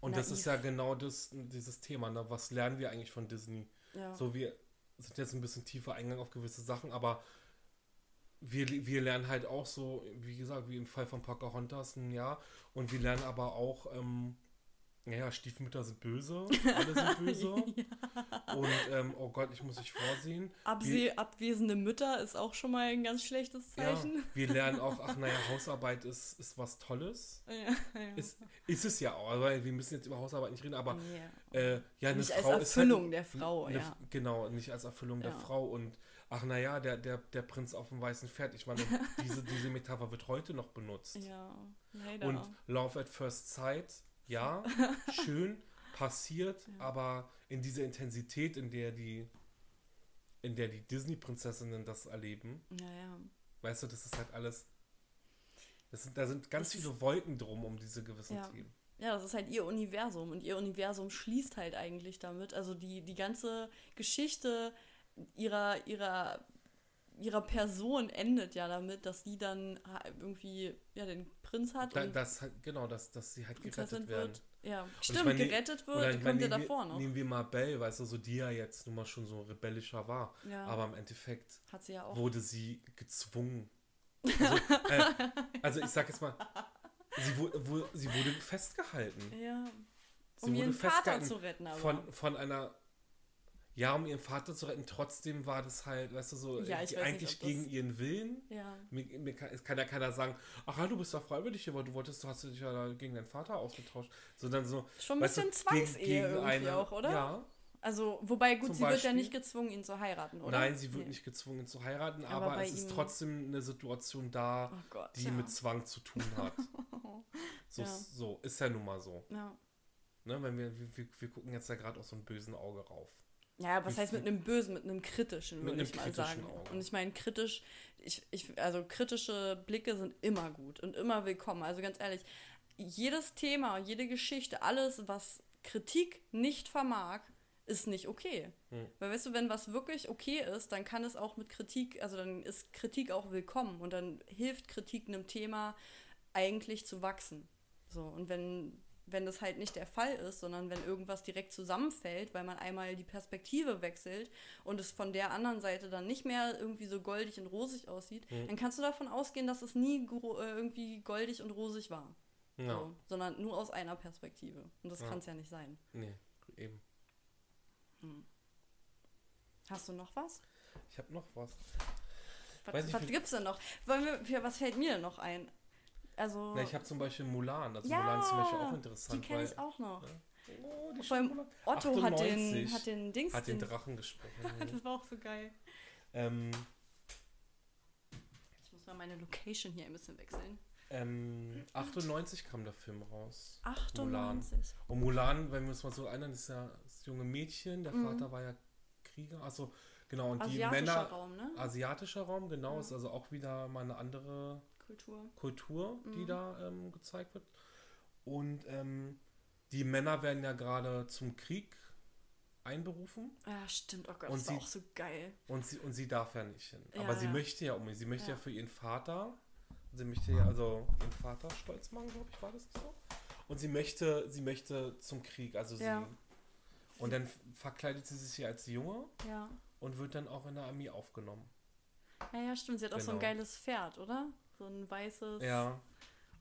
Und das ist naiv. ja genau das, dieses Thema. Ne? Was lernen wir eigentlich von Disney? ja. So, wir sind jetzt ein bisschen tiefer eingegangen auf gewisse Sachen, aber wir, wir lernen halt auch so, wie gesagt, wie im Fall von Pocahontas, ein Jahr. Und wir lernen aber auch, ähm, Naja, Stiefmütter sind böse, alle sind böse. Und ähm, oh Gott, ich muss mich vorsehen. Abse abwesende Mütter ist auch schon mal ein ganz schlechtes Ja, Zeichen. wir lernen auch, ach naja, Hausarbeit ist, ist was Tolles. Ja, ja. Ist, ist es ja auch, aber wir müssen jetzt über Hausarbeit nicht reden, aber Ja. äh, ja, eine Nicht als Frau ist Erfüllung halt, der Frau, eine, ja. Genau, nicht als Erfüllung der Ja. Frau und ach naja, der, der, der Prinz auf dem weißen Pferd. Ich meine, diese, diese Metapher wird heute noch benutzt. Ja, leider. Und Love at First Sight, ja, schön, passiert, aber in dieser Intensität, in der die, in der die Disney-Prinzessinnen das erleben, ja, ja. weißt du, das ist halt alles. Das sind, da sind ganz Das viele Wolken drum um diese gewissen Ja. Themen. Ja, das ist halt ihr Universum und ihr Universum schließt halt eigentlich damit. Also die, die ganze Geschichte ihrer, ihrer, ihrer Person endet ja damit, dass sie dann irgendwie ja, den Prinz hat Da, und das genau, dass, dass sie halt Prinzessin gerettet werden. wird. Ja, Und stimmt, meine, gerettet wird, ich kommt ja davor noch. Nehmen wir mal Belle, weißt du, so die ja jetzt nun mal schon so rebellischer war. Ja. Aber im Endeffekt sie ja wurde sie gezwungen. Also, äh, also ich sag jetzt mal, sie, wu- wu- sie wurde festgehalten. Ja. Sie Um ihren Vater zu retten, aber. Von, von einer, ja, um ihren Vater zu retten, trotzdem war das halt, weißt du, so Ja, äh, nicht, eigentlich das- gegen ihren Willen. ja. Mir, mir kann, es kann ja keiner sagen, ach ja, du bist doch freiwillig hier, weil du wolltest, du hast dich ja gegen deinen Vater ausgetauscht. Sondern so. Schon ein weißt du, bisschen Zwangsehe irgendwie auch, oder? Ja. Also, wobei, gut, Zum sie wird ja Beispiel? nicht gezwungen, ihn zu heiraten, oder? Nein, sie wird Nee. nicht gezwungen zu heiraten, Aber aber, es ist trotzdem eine Situation da, Oh Gott. die ja. mit Zwang zu tun hat. So, so ist ja nun mal so. Ja. Ne? Wenn wir, wir, wir- wir gucken jetzt ja gerade aus so einem bösen Auge rauf. Ja, was heißt mit einem bösen, mit einem kritischen, würde ich mal sagen. Auge. Und ich meine, kritisch, ich, ich, also kritische Blicke sind immer gut und immer willkommen. Also ganz ehrlich, jedes Thema, jede Geschichte, alles, was Kritik nicht vermag, ist nicht okay. Hm. Weil weißt du, wenn was wirklich okay ist, dann kann es auch mit Kritik, also dann ist Kritik auch willkommen und dann hilft Kritik einem Thema eigentlich zu wachsen. So, und wenn, wenn das halt nicht der Fall ist, sondern wenn irgendwas direkt zusammenfällt, weil man einmal die Perspektive wechselt und es von der anderen Seite dann nicht mehr irgendwie so goldig und rosig aussieht, Mhm. dann kannst du davon ausgehen, dass es nie äh, irgendwie goldig und rosig war. Ja. So, sondern nur aus einer Perspektive. Und das Ja. kann es ja nicht sein. Nee, eben. Hast du noch was? Ich habe noch was. Was, was gibt's denn noch? Wir, was fällt mir denn noch ein? Also. Na, ich habe zum Beispiel Mulan. Also ja, Mulan ist zum Beispiel auch Die interessant, kenne weil. ich auch noch. Oh, die Vor allem Mulan. Otto hat den, 98 hat den Dings. hat den Drachen gesprochen. das war auch so geil. ähm, Ich muss mal meine Location hier ein bisschen wechseln. ähm, 98 kam der Film raus. Mulan. 98. Und Mulan, wenn wir uns mal so erinnern, ist ja das junge Mädchen, der Mhm. Vater war ja Krieger, also genau, und die Asiatischer Männer, Raum, ne? asiatischer Raum, genau, Ja. ist also auch wieder mal eine andere Kultur. Kultur, die Mhm. da ähm, gezeigt wird. Und ähm, die Männer werden ja gerade zum Krieg einberufen Ja, stimmt. Oh Gott, Und das war sie- auch so geil. und sie, und sie darf ja nicht hin. Ja, Aber sie ja. möchte ja unbedingt, sie möchte ja. Ja. für ihren Vater, sie möchte ja also ihren Vater stolz machen, glaube ich, war das so. Und sie möchte, sie möchte zum Krieg, also Ja. sie. Und dann verkleidet sie sich hier als Junge und wird dann auch in der Armee aufgenommen. Ja, ja, stimmt. Sie hat auch so ein Genau. geiles Pferd, oder? So ein weißes. Ja.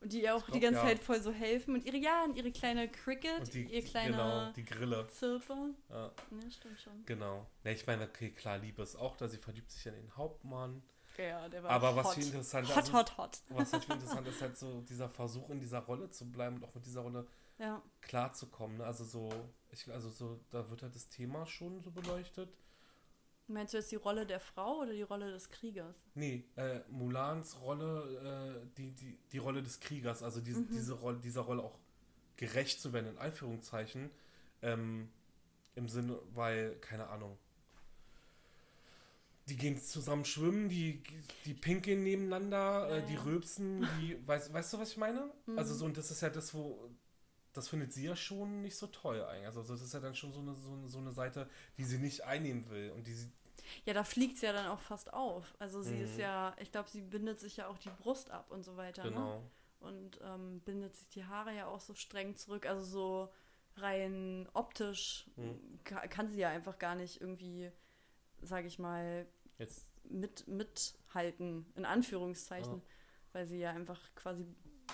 Und die ihr auch Ich die glaub, ganze ja. Zeit voll so helfen. Und ihre, ja, und ihre kleine Cricket, Und die, ihr kleine genau, die Grille. Zirpe. Ja, Ja, stimmt schon. genau. Ja, ich meine, okay, klar, Liebe ist auch da, sie verliebt sich in den Hauptmann. Ja, der war Aber was hot. viel interessanter Hot, also, hot, hot. was halt viel interessant ist, halt so dieser Versuch in dieser Rolle zu bleiben und auch mit dieser Rolle Ja. klarzukommen. Ne? Also so, ich, also so, da wird halt das Thema schon so beleuchtet. Meinst du jetzt die Rolle der Frau oder die Rolle des Kriegers? Nee, äh, Mulans Rolle, äh, die, die, die Rolle des Kriegers, also diese, Mhm. diese Rolle, dieser Rolle auch gerecht zu werden, in Anführungszeichen, ähm, im Sinne, weil, keine Ahnung, die gehen zusammen schwimmen, die, die pinkeln nebeneinander, Ja, äh, die ja. rülpsen, die, weißt, weißt du, was ich meine? Mhm. Also so, und das ist ja das, wo, das findet sie ja schon nicht so toll eigentlich. Also das ist ja dann schon so eine, so, eine- so eine Seite, die sie nicht einnehmen will und die sie, Ja, da fliegt sie ja dann auch fast auf. Also sie Mhm. ist ja, ich glaube, sie bindet sich ja auch die Brust ab und so weiter. Ne? genau. Und ähm, bindet sich die Haare ja auch so streng zurück. Also so rein optisch Mhm. ka kann sie ja einfach gar nicht irgendwie, sage ich mal, Jetzt mit, mithalten, in Anführungszeichen. Ja. Weil sie ja einfach quasi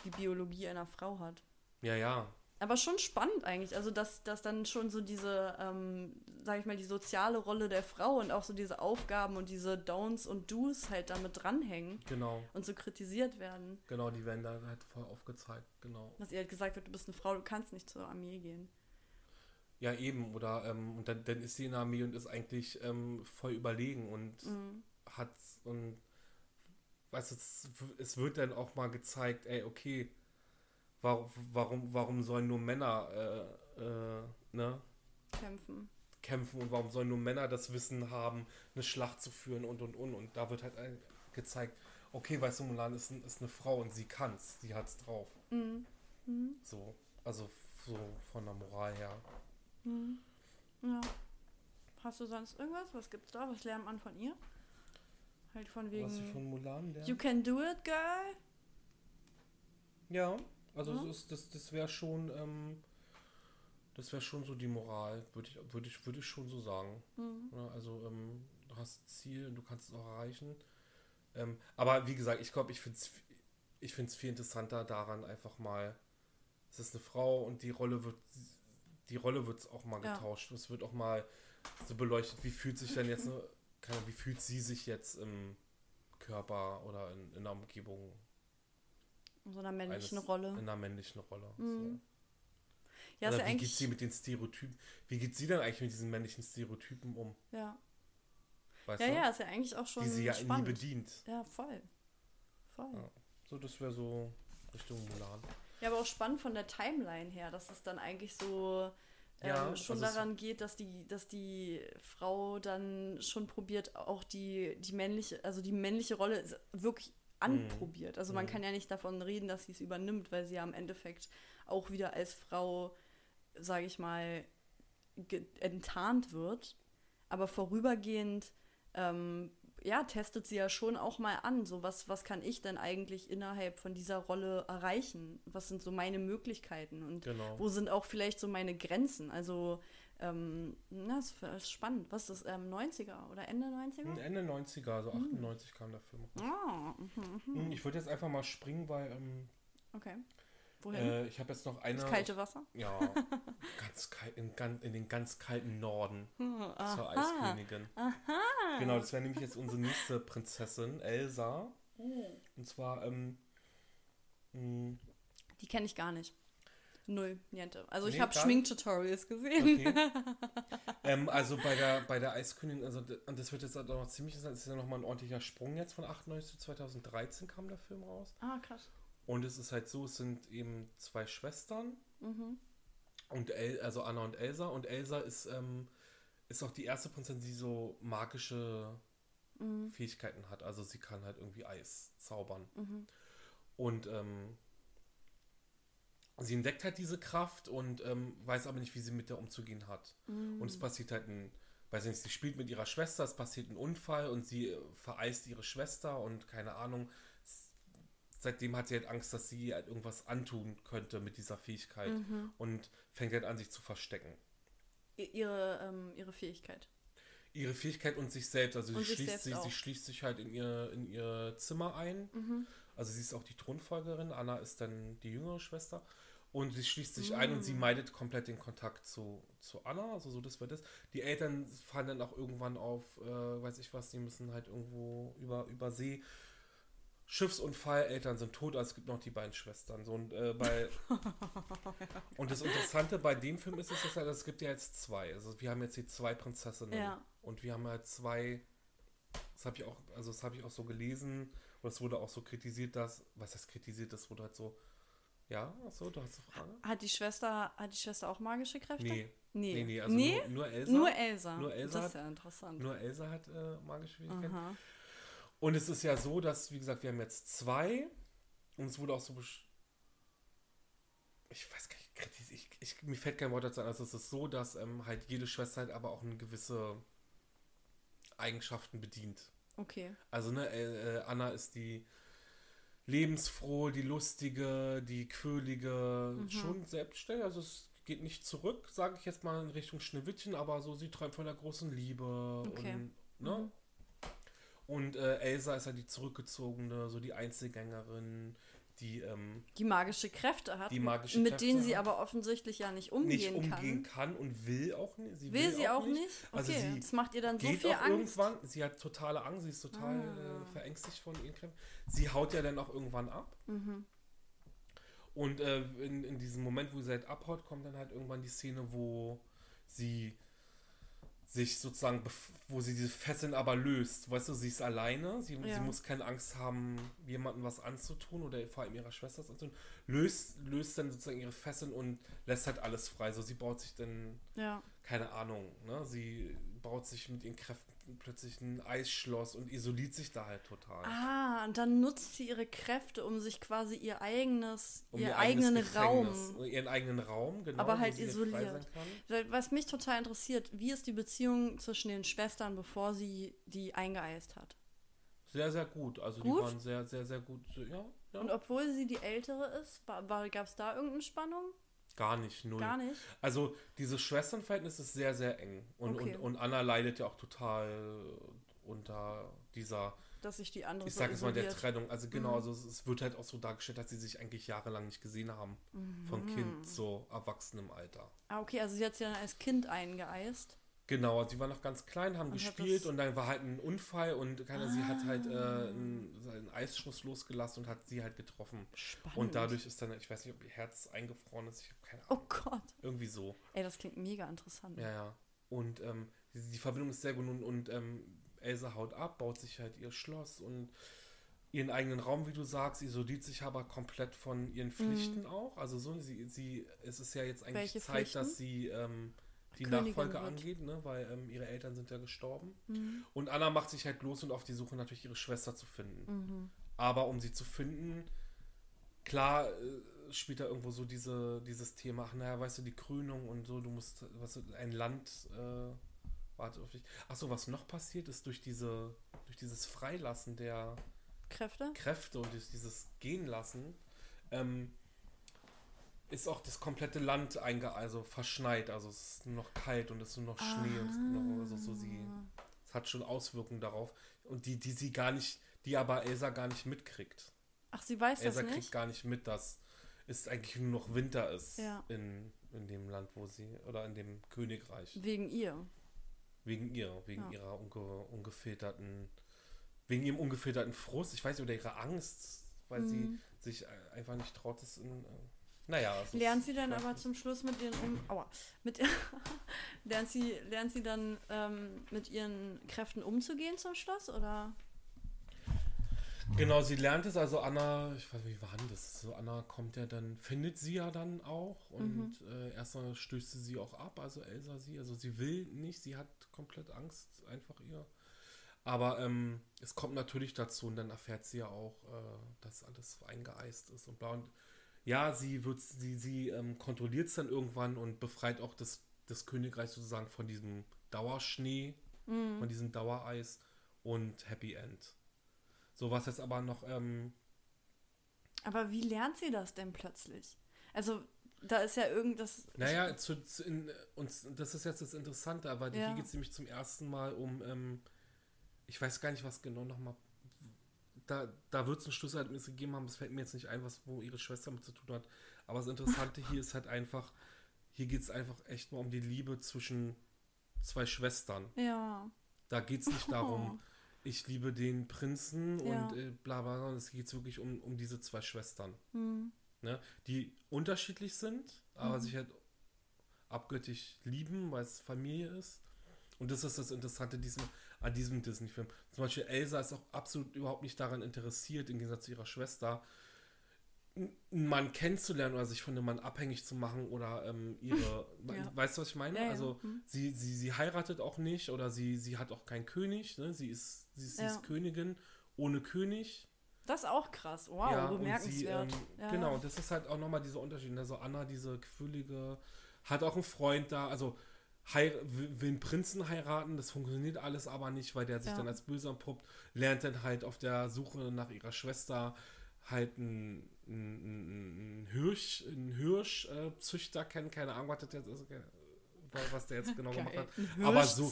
die Biologie einer Frau hat. Ja, ja, Aber schon spannend eigentlich. Also, dass, dass dann schon so diese, ähm, sag ich mal, die soziale Rolle der Frau und auch so diese Aufgaben und diese Don'ts und Do's halt damit dranhängen. Genau. Und so kritisiert werden. Genau, die werden da halt voll aufgezeigt, genau. Dass ihr halt gesagt wird, du bist eine Frau, du kannst nicht zur Armee gehen. Ja, eben. Oder ähm, und dann, dann ist sie in der Armee und ist eigentlich ähm, voll überlegen und Mhm. hat und weißt du, es, es wird dann auch mal gezeigt, ey, okay, warum, warum, warum sollen nur Männer äh, äh, ne, Kämpfen. kämpfen und warum sollen nur Männer das Wissen haben, eine Schlacht zu führen und und und. Und da wird halt gezeigt, okay, weißt du, Mulan ist, ein, ist eine Frau und sie kann's, sie hat's drauf. Mhm. Mhm. So, also so von der Moral her. Mhm. Ja. Hast du sonst irgendwas? Was gibt's da? Was lernt man von ihr? Halt von Was ich wegen. von Mulan lerne? You can do it, girl. Ja, also so ist, das, das wäre schon, ähm, das wäre schon so die Moral, würde ich, würde ich, würde ich schon so sagen. Mhm. Ja, also ähm, du hast ein Ziel und du kannst es auch erreichen. Ähm, aber wie gesagt, ich glaube, ich finde es ich find's viel interessanter daran einfach mal, es ist eine Frau und die Rolle wird die Rolle wird auch mal Ja. getauscht. Es wird auch mal so beleuchtet, wie fühlt sich denn jetzt, eine, keine, Ahnung, wie fühlt sie sich jetzt im Körper oder in, in der Umgebung In so einer männlichen eines- Rolle. in einer männlichen Rolle. Mhm. Ja, Oder ist ja wie geht sie mit den Stereotypen? Wie geht sie denn eigentlich mit diesen männlichen Stereotypen um? Ja. Weißt ja, du? ja, ist ja eigentlich auch schon die sie ja spannend. nie bedient. Ja, voll. Voll. Ja. So, das wäre so Richtung Mulan. Ja, aber auch spannend von der Timeline her, dass es dann eigentlich so ähm, Ja, schon also daran geht, dass die, dass die Frau dann schon probiert, auch die, die männliche, also die männliche Rolle wirklich anprobiert. Also man Mhm. kann ja nicht davon reden, dass sie es übernimmt, weil sie ja im Endeffekt auch wieder als Frau, sage ich mal, enttarnt wird. Aber vorübergehend ähm, ja, testet sie ja schon auch mal an, so was, was kann ich denn eigentlich innerhalb von dieser Rolle erreichen? Was sind so meine Möglichkeiten und Genau. wo sind auch vielleicht so meine Grenzen? Also, ähm, na, das ist- spannend. Was ist das, ähm, 90er oder Ende 90er? Ende 90er, also Hm. 98 kam der Film. Ah, mhm, mhm. Hm, Ich würde jetzt einfach mal springen, weil ähm, okay. Wohin? äh, ich habe jetzt noch eine. das kalte Wasser? Ja, ganz kalt, in, in den ganz kalten Norden Hm, zur aha. Eiskönigin. Aha. Genau, das wäre nämlich jetzt unsere nächste Prinzessin, Elsa. Und zwar, ähm, mh, Die kenne ich gar nicht. Null, niente. Also ich Nee, habe gar Schminktutorials gesehen. Okay. ähm, also bei der, bei der Eiskönigin, also und das wird jetzt auch noch ziemlich, das ist ja nochmal ein ordentlicher Sprung jetzt von 98 zu 2013 kam der Film raus. Ah, krass. Und es ist halt so, es sind eben zwei Schwestern Mhm. und El, also Anna und Elsa und Elsa ist, ähm, ist auch die erste Prinzessin, die so magische Mhm. Fähigkeiten hat. Also sie kann halt irgendwie Eis zaubern. Mhm. Und ähm, sie entdeckt halt diese Kraft und ähm, weiß aber nicht, wie sie mit der umzugehen hat. Mhm. Und es passiert halt ein, weiß ich nicht, sie spielt mit ihrer Schwester, es passiert ein Unfall und sie äh, vereist ihre Schwester und keine Ahnung. Seitdem hat sie halt Angst, dass sie halt irgendwas antun könnte mit dieser Fähigkeit Mhm. und fängt halt an, sich zu verstecken. Ihre, ähm, ihre Fähigkeit. Ihre Fähigkeit und sich selbst, also sie sich schließt, sich, sie schließt sich halt in ihr, in ihr Zimmer ein. Mhm. Also sie ist auch die Thronfolgerin, Anna ist dann die jüngere Schwester. Und sie schließt sich ein und sie Mm. meidet komplett den Kontakt zu, zu Anna, also so das wird es. Die Eltern fahren dann auch irgendwann auf, äh, weiß ich was, die müssen halt irgendwo über, über See. Schiffsunfall, Eltern sind tot, also es gibt noch die beiden Schwestern. So, und, äh, bei, und das Interessante bei dem Film ist es, ja, es gibt ja jetzt zwei. Also wir haben jetzt hier zwei Prinzessinnen. Ja. Und wir haben halt zwei, das habe ich auch, also das habe ich auch so gelesen, und es wurde auch so kritisiert, dass, was heißt kritisiert, das wurde halt so, ja, achso, du hast eine Frage? Hat die Schwester, hat die Schwester auch magische Kräfte? Nee, Nee. nee, nee, also nee? Nur, nur Elsa. Nur Elsa. Nur Elsa Das ist ja interessant. nur Elsa hat äh, magische Fähigkeiten. Und es ist ja so, dass, wie gesagt, wir haben jetzt zwei und es wurde auch so besch ich weiß gar nicht, ich, ich, mir fällt kein Wort dazu ein, also es ist so, dass ähm, halt jede Schwester halt aber auch eine gewisse Eigenschaften bedient. Okay. Also, ne, äh, äh, Anna ist die lebensfrohe, die lustige, die quirlige, Mhm. schon selbstständig. Also, es geht nicht zurück, sage ich jetzt mal, in Richtung Schneewittchen, aber so, sie träumt von der großen Liebe. Okay. Und, ne? Mhm. Und äh, Elsa ist halt die zurückgezogene, so die Einzelgängerin, die, ähm, die magische Kräfte hat, die magische mit Kräfte denen sie hat. aber offensichtlich ja nicht nicht umgehen, umgehen kann. kann. und will auch nicht. Sie Will, sie auch nicht? Okay, Also sie das macht ihr dann so viel auch Angst. irgendwann, sie hat totale Angst, sie ist total Ah. äh, verängstigt von ihren Kräften. Sie haut ja dann auch irgendwann ab. Mhm. Und äh, in, in diesem Moment, wo sie halt abhaut, kommt dann halt irgendwann die Szene, wo sie sich sozusagen, wo sie diese Fesseln aber löst. Weißt du, sie ist alleine, sie, Ja. sie muss keine Angst haben, jemandem was anzutun oder vor allem ihrer Schwester was anzutun. Löst, löst dann sozusagen ihre Fesseln und lässt halt alles frei. So, sie baut sich dann Ja. keine Ahnung, ne? Sie baut sich mit ihren Kräften plötzlich ein Eisschloss und isoliert sich da halt total. Ah, und dann nutzt sie ihre Kräfte, um sich quasi ihr eigenes, Um ihr ihr eigenen Raum. Ihren eigenen Raum, genau. Aber halt isoliert. Was mich total interessiert, wie ist die Beziehung zwischen den Schwestern, bevor sie die eingeeist hat? Sehr, sehr gut. Also Gut? die waren sehr, sehr, sehr gut. Ja, ja. Und obwohl sie die ältere ist, gab es da irgendeine Spannung? Gar nicht, null. Gar nicht. Also dieses Schwesternverhältnis ist sehr, sehr eng. Und, Okay. und, und Anna leidet ja auch total unter dieser, Dass sich die andere ich so sage jetzt mal, der. Trennung. Also genau, Mhm. also es, es wird halt auch so dargestellt, dass sie sich eigentlich jahrelang nicht gesehen haben. Von Kind zu erwachsenem Alter. Ah, okay, also sie hat sie dann als Kind eingeeist. Genau, die waren noch ganz klein, haben Und gespielt und dann war halt ein Unfall und keiner, sie hat halt äh, Ah. einen, einen Eisschuss losgelassen und hat sie halt getroffen. Spannend. Und dadurch ist dann, ich weiß nicht, ob ihr Herz eingefroren ist, ich habe keine Ahnung. Oh Gott. Irgendwie so. Ey, das klingt mega interessant. Ja, ja. Und ähm, die, die Verbindung ist sehr gut und, und ähm, Elsa haut ab, baut sich halt ihr Schloss und ihren eigenen Raum, wie du sagst, isoliert sich aber komplett von ihren Pflichten auch. Also so, sie, sie, es ist ja jetzt eigentlich Mhm. Welche Zeit, Pflichten? dass sie ähm, die Königin Nachfolge wird. angeht, ne? weil ähm, ihre Eltern sind ja gestorben. Mhm. Und Anna macht sich halt los und auf die Suche natürlich ihre Schwester zu finden. Mhm. Aber um sie zu finden, klar äh, spielt da irgendwo so diese, dieses Thema, ach naja, weißt du, die Krönung und so, du musst, was ein Land äh, wartet auf dich. Achso, was noch passiert ist durch diese, durch dieses Freilassen der Kräfte? Kräfte und dieses Gehenlassen, ähm, ist auch das komplette Land einge also verschneit. Also es ist nur noch kalt und es ist nur noch Schnee und es, gibt noch, also so sie, Ah. es hat schon Auswirkungen darauf. Und die, die sie gar nicht, die aber Elsa gar nicht mitkriegt. Ach, sie weiß Elsa das kriegt nicht? gar nicht mit, dass es eigentlich nur noch Winter ist Ja. in, in dem Land, wo sie, oder in dem Königreich. Wegen ihr. Wegen ihr, wegen Ja. ihrer unge, ungefilterten, wegen ihrem ungefilterten Frust, ich weiß nicht, oder ihrer Angst, weil sie Mhm. sich äh, einfach nicht traut, das in, äh, naja. Lernt sie dann aber zum Schluss mit ihren um Aua, mit lernt sie lernt sie dann ähm, mit ihren Kräften umzugehen zum Schloss oder Genau, sie lernt es, also Anna, ich weiß nicht, wie war denn das? So, Anna kommt ja dann, findet sie ja dann auch und Mhm. äh, erstmal stößt sie sie auch ab, also Elsa sie, also sie will nicht, sie hat komplett Angst, einfach ihr. Aber ähm, es kommt natürlich dazu und dann erfährt sie ja auch, äh, dass alles eingeeist ist und blau. Und ja, sie wird, sie, sie ähm, kontrolliert es dann irgendwann und befreit auch das, das Königreich sozusagen von diesem Dauerschnee, Mhm. von diesem Dauereis und Happy End. So was jetzt aber noch, ähm, Aber wie lernt sie das denn plötzlich? Also da ist ja irgendwas naja, zu, zu in, und das ist jetzt das Interessante, aber Ja. hier geht es nämlich zum ersten Mal um, ähm, ich weiß gar nicht, was genau nochmal, da, da wird es ein Schlüsselerlebnis gegeben haben, es fällt mir jetzt nicht ein, was, wo ihre Schwester mit zu tun hat, aber das Interessante hier ist halt einfach, hier geht es einfach echt mal um die Liebe zwischen zwei Schwestern. ja. Da geht es nicht darum, ich liebe den Prinzen Ja. und äh, bla bla, sondern es geht wirklich um, um diese zwei Schwestern, Hm. ne? die unterschiedlich sind, aber Mhm. sich halt abgöttisch lieben, weil es Familie ist. Und das ist das Interessante diesem, an diesem Disney-Film. Zum Beispiel Elsa ist auch absolut überhaupt nicht daran interessiert, im Gegensatz zu ihrer Schwester, einen Mann kennenzulernen oder sich von einem Mann abhängig zu machen oder ähm, ihre. Ja. Weißt du, was ich meine? Ja, ja. Also Hm. sie, sie, sie heiratet auch nicht oder sie, sie hat auch keinen König. Ne? Sie, ist, sie, ist, sie ist Königin ohne König. Das ist auch krass. Wow, ja, bemerkenswert. Sie, ähm, ja. Genau, das ist halt auch nochmal dieser Unterschied. Also Anna, diese gefühlige, hat auch einen Freund da, also will einen Prinzen heiraten, das funktioniert alles aber nicht, weil der sich Ja. dann als böse entpuppt, lernt dann halt auf der Suche nach ihrer Schwester halt einen, einen, einen Hirsch, einen Hirschzüchter kennen, keine Ahnung, was das jetzt ist, äh, was der jetzt genau gemacht Geil. hat. Ein Aber so-.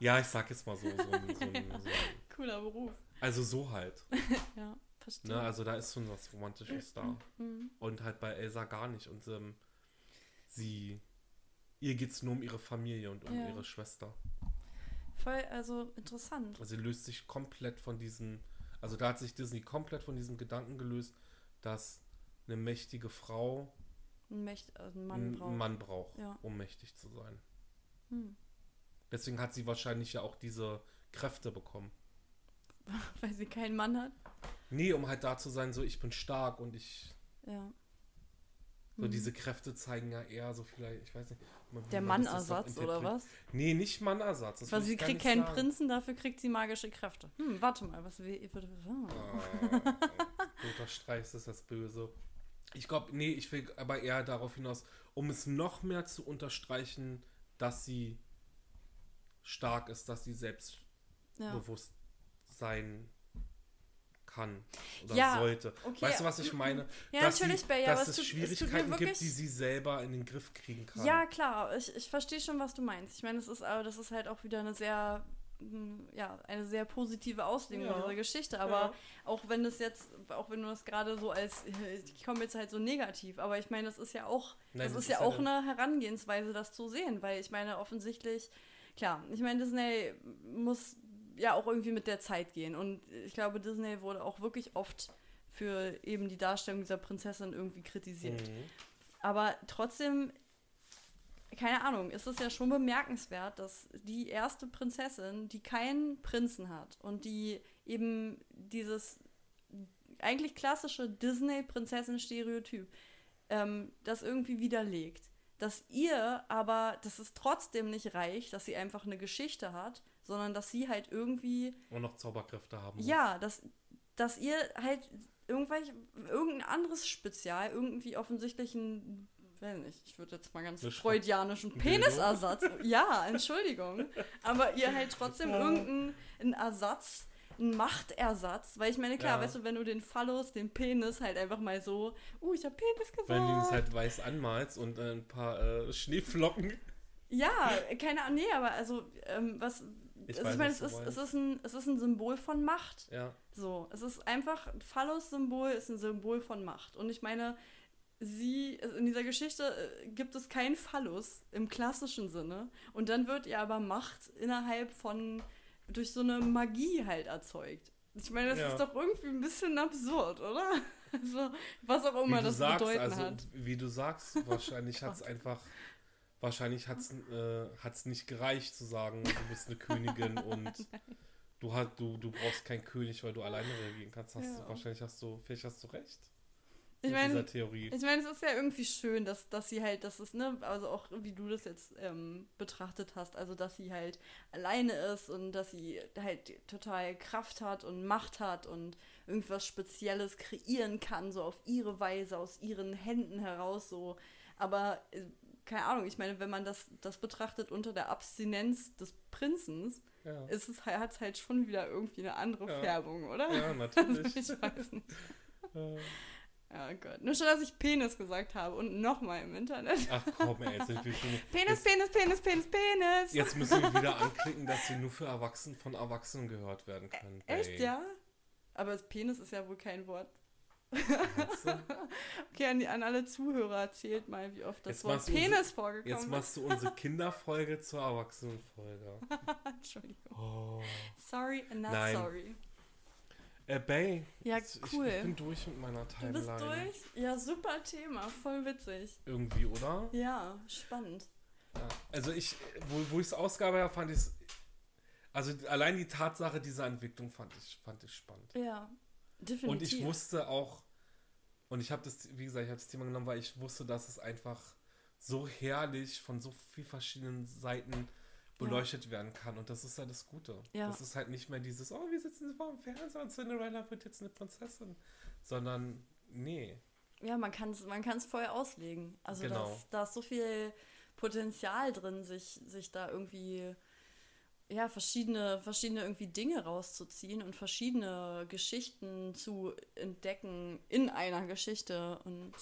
Ja, ich sag jetzt mal so, so, ein- so, ein- so. Cooler Beruf. also so halt. Ja, verstehe. Ne, also da ist schon was Romantisches da. Mhm. Und halt bei Elsa gar nicht. Und ähm, sie, ihr geht es nur um ihre Familie und um Ja. ihre Schwester. Voll, also interessant. Also sie löst sich komplett von diesen, also da hat sich Disney komplett von diesem Gedanken gelöst, dass eine mächtige Frau Ein, Mächt, also ein Mann einen braucht. Mann braucht, Ja. um mächtig zu sein. Hm. Deswegen hat sie wahrscheinlich ja auch diese Kräfte bekommen. Weil sie keinen Mann hat. Nee, um halt da zu sein, so ich bin stark und ich. Ja. So Mhm. diese Kräfte zeigen ja eher so vielleicht, ich weiß nicht. Der Mannersatz oder was? Nee, nicht Mannersatz. das sie kriegt keinen sagen. Prinzen, dafür kriegt sie magische Kräfte. Hm, warte mal, was will. würde- ah. Du unterstreichst es das Böse. Ich glaube, nee, ich will aber eher darauf hinaus, um es noch mehr zu unterstreichen, dass sie stark ist, dass sie selbstbewusst Ja. sein kann oder Ja, sollte. okay. Weißt du, was ich meine? Ja, dass natürlich, sie, Bea, dass aber es es tut- es Schwierigkeiten gibt, wirklich- die sie selber in den Griff kriegen kann. Ja, klar, ich, ich verstehe schon, was du meinst. Ich meine, das ist, aber das ist halt auch wieder eine sehr, mm, ja, eine sehr positive Auslegung Ja. dieser Geschichte. Aber Ja. auch wenn das jetzt, auch wenn du das gerade so als, ich komme jetzt halt so negativ, aber ich meine, das ist ja auch, Nein, das, ist ja auch eine Herangehensweise, das zu sehen, weil ich meine, offensichtlich, klar, ich meine, Disney muss ja auch irgendwie mit der Zeit gehen. Und ich glaube, Disney wurde auch wirklich oft für eben die Darstellung dieser Prinzessin irgendwie kritisiert. Mhm. Aber trotzdem, keine Ahnung, ist es ja schon bemerkenswert, dass die erste Prinzessin, die keinen Prinzen hat und die eben dieses eigentlich klassische Disney-Prinzessin-Stereotyp, ähm, das irgendwie widerlegt. Dass ihr aber, dass es trotzdem nicht reicht, dass sie einfach eine Geschichte hat, sondern dass sie halt irgendwie Und noch Zauberkräfte haben. muss. ja, dass, dass ihr halt irgendwelche, irgendein anderes Spezial, irgendwie offensichtlich ein, weiß nicht, ich würde jetzt mal ganz Eine Schra- freudianischen ein Penisersatz, ja, Entschuldigung, aber ihr halt trotzdem irgendeinen einen Ersatz, einen Machtersatz, weil ich meine, klar, Ja. weißt du, wenn du den Phallus, den Penis halt einfach mal so, uh, ich hab Penis gesagt. Wenn du es halt weiß anmalst und äh, ein paar äh, Schneeflocken. Ja, keine Ahnung, nee, aber also, ähm, was, Ich also ich meine, es ist, es, ist ein, es ist ein Symbol von Macht. Ja. So, es ist einfach, ein Phallus-Symbol ist ein Symbol von Macht. Und ich meine, sie, also in dieser Geschichte äh, gibt es kein Phallus im klassischen Sinne. Und dann wird ihr aber Macht innerhalb von, durch so eine Magie halt erzeugt. Ich meine, das Ja. ist doch irgendwie ein bisschen absurd, oder? Also, was auch immer das sagst, bedeuten also hat. wie du sagst, wahrscheinlich hat es einfach, wahrscheinlich hat es äh, hat's nicht gereicht zu sagen, du bist eine Königin und du, hat, du, du brauchst keinen König, weil du alleine regieren kannst. Hast Ja. du, wahrscheinlich hast du, vielleicht hast du recht. Ich meine, dieser Theorie. Ich meine, es ist ja irgendwie schön, dass, dass sie halt, das ist, ne, also auch wie du das jetzt ähm, betrachtet hast, also dass sie halt alleine ist und dass sie halt total Kraft hat und Macht hat und irgendwas Spezielles kreieren kann, so auf ihre Weise, aus ihren Händen heraus, so. Aber, äh, keine Ahnung, ich meine, wenn man das, das betrachtet unter der Abstinenz des Prinzens, ja. ist es, hat es halt schon wieder irgendwie eine andere Ja. Färbung, oder? ja, Also, natürlich. ich weiß nicht. Äh, Ja, Gott. Nur schon, dass ich Penis gesagt habe und nochmal im Internet. Ach komm, ey, jetzt, sind wir schon, Penis, jetzt, Penis, Penis, Penis, Penis. jetzt müssen wir wieder anklicken, dass sie nur für Erwachsene von Erwachsenen gehört werden können. Echt, Ey. ja? Aber das Penis ist ja wohl kein Wort. Du? Okay, an, die, an alle Zuhörer erzählt mal, wie oft das Jetzt Wort du Penis unsere- vorgekommen Jetzt machst du unsere Kinderfolge zur Erwachsenenfolge. ist. Entschuldigung. Oh. Sorry and not Nein. sorry. Äh, Bay. Ja, ich, cool. Ich, bin durch mit meiner Du Timeline. bist durch? Ja, super Thema. Voll witzig. Irgendwie, oder? Ja, spannend. Ja. Also ich, wo, wo ich es ausgabe, habe, fand ich es. Also allein die Tatsache dieser Entwicklung fand ich, fand ich spannend. Ja, definitiv. Und ich wusste auch, und ich habe das, wie gesagt, ich habe das Thema genommen, weil ich wusste, dass es einfach so herrlich von so vielen verschiedenen Seiten beleuchtet werden kann. Und das ist ja das Gute. Ja. Das ist halt nicht mehr dieses, oh, wir sitzen vor dem Fernseher und Cinderella wird jetzt eine Prinzessin. Sondern, nee. Ja, man kann es man kann's voll auslegen. Also Genau. da ist- da ist so viel Potenzial drin, sich, sich da irgendwie ja, verschiedene, verschiedene irgendwie Dinge rauszuziehen und verschiedene Geschichten zu entdecken in einer Geschichte und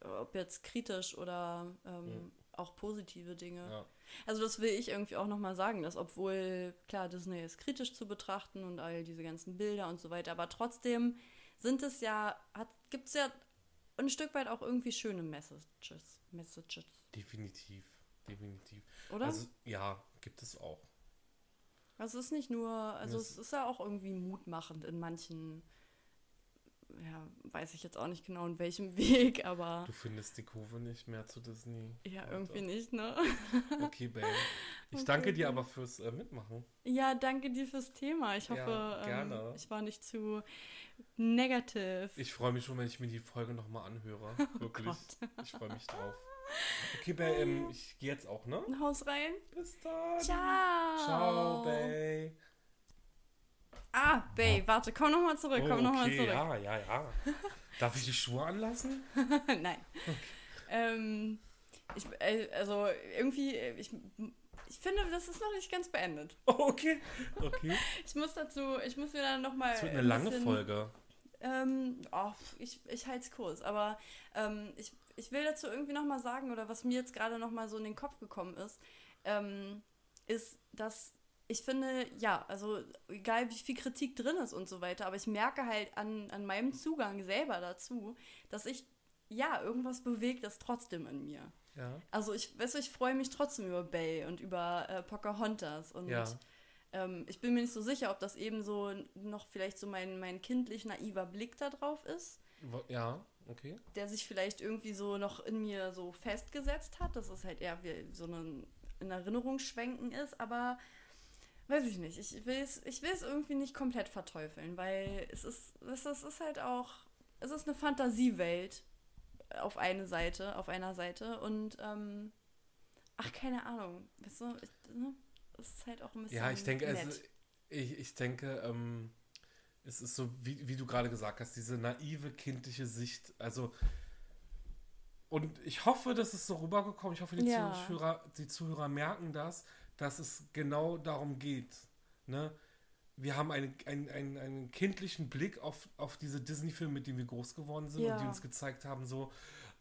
ob jetzt kritisch oder ähm, auch positive Dinge. Ja. Also das will ich irgendwie auch nochmal sagen, dass obwohl, klar, Disney ist kritisch zu betrachten und all diese ganzen Bilder und so weiter, aber trotzdem sind es ja, gibt es ja ein Stück weit auch irgendwie schöne Messages. Messages. Definitiv, definitiv. Oder? Also, ja, gibt es auch. Also es ist nicht nur, also Das- es ist ja auch irgendwie mutmachend in manchen, ja, weiß ich jetzt auch nicht genau in welchem Weg, aber Du findest die Kurve nicht mehr zu Disney. ja, Alter. irgendwie nicht, ne? Okay, Babe. Ich Okay, danke dir aber fürs äh, Mitmachen. Ja, danke dir fürs Thema. Ich hoffe, Ja, gerne. Ähm, ich war nicht zu negativ. Ich freue mich schon, wenn ich mir die Folge nochmal anhöre. Wirklich. Oh. Ich freue mich drauf. Okay, Babe, ähm, ich gehe jetzt auch, ne? Haus rein. Bis dann. Ciao. Ciao, Babe. Ah, Bay, warte, komm nochmal zurück, komm nochmal okay, zurück. ja, ja, ja. Darf ich die Schuhe anlassen? Nein. Ähm, ich, äh, also irgendwie, äh, ich, ich finde, das ist noch nicht ganz beendet. Oh, okay. Okay. Ich muss dazu, ich muss mir dann nochmal. Es wird eine lange Folge. Ähm, oh, ich ich halte es kurz, aber ähm, ich, ich will dazu irgendwie nochmal sagen, oder was mir jetzt gerade nochmal so in den Kopf gekommen ist, ähm, ist, dass ich finde, ja, also egal wie viel Kritik drin ist und so weiter, aber ich merke halt an, an meinem Zugang selber dazu, dass ich, ja, irgendwas bewegt das trotzdem in mir. Ja. Also ich, weißt du, ich freue mich trotzdem über Bay und über äh, Pocahontas und Ja. ähm, ich bin mir nicht so sicher, ob das eben so noch vielleicht so mein, mein kindlich naiver Blick da drauf ist, Ja, okay. der sich vielleicht irgendwie so noch in mir so festgesetzt hat, dass es halt eher wie so ein in Erinnerung schwenken ist, aber weiß ich nicht. Ich will es ich will es irgendwie nicht komplett verteufeln, weil es ist, es ist, es ist halt auch, es ist eine Fantasiewelt auf eine Seite, auf einer Seite und ähm, ach, keine Ahnung, weißt du, ich, ne? es ist halt auch ein bisschen Ja, ich denke, nett. es, ich, ich denke, ähm, es ist so, wie, wie du gerade gesagt hast, diese naive, kindliche Sicht. Also, und ich hoffe, das ist so rübergekommen. Ich hoffe, die, Ja. Zuhörer, die Zuhörer merken das, dass es genau darum geht. Ne? Wir haben eine, einen, einen, einen kindlichen Blick auf, auf diese Disney-Filme, mit denen wir groß geworden sind Ja. und die uns gezeigt haben, so,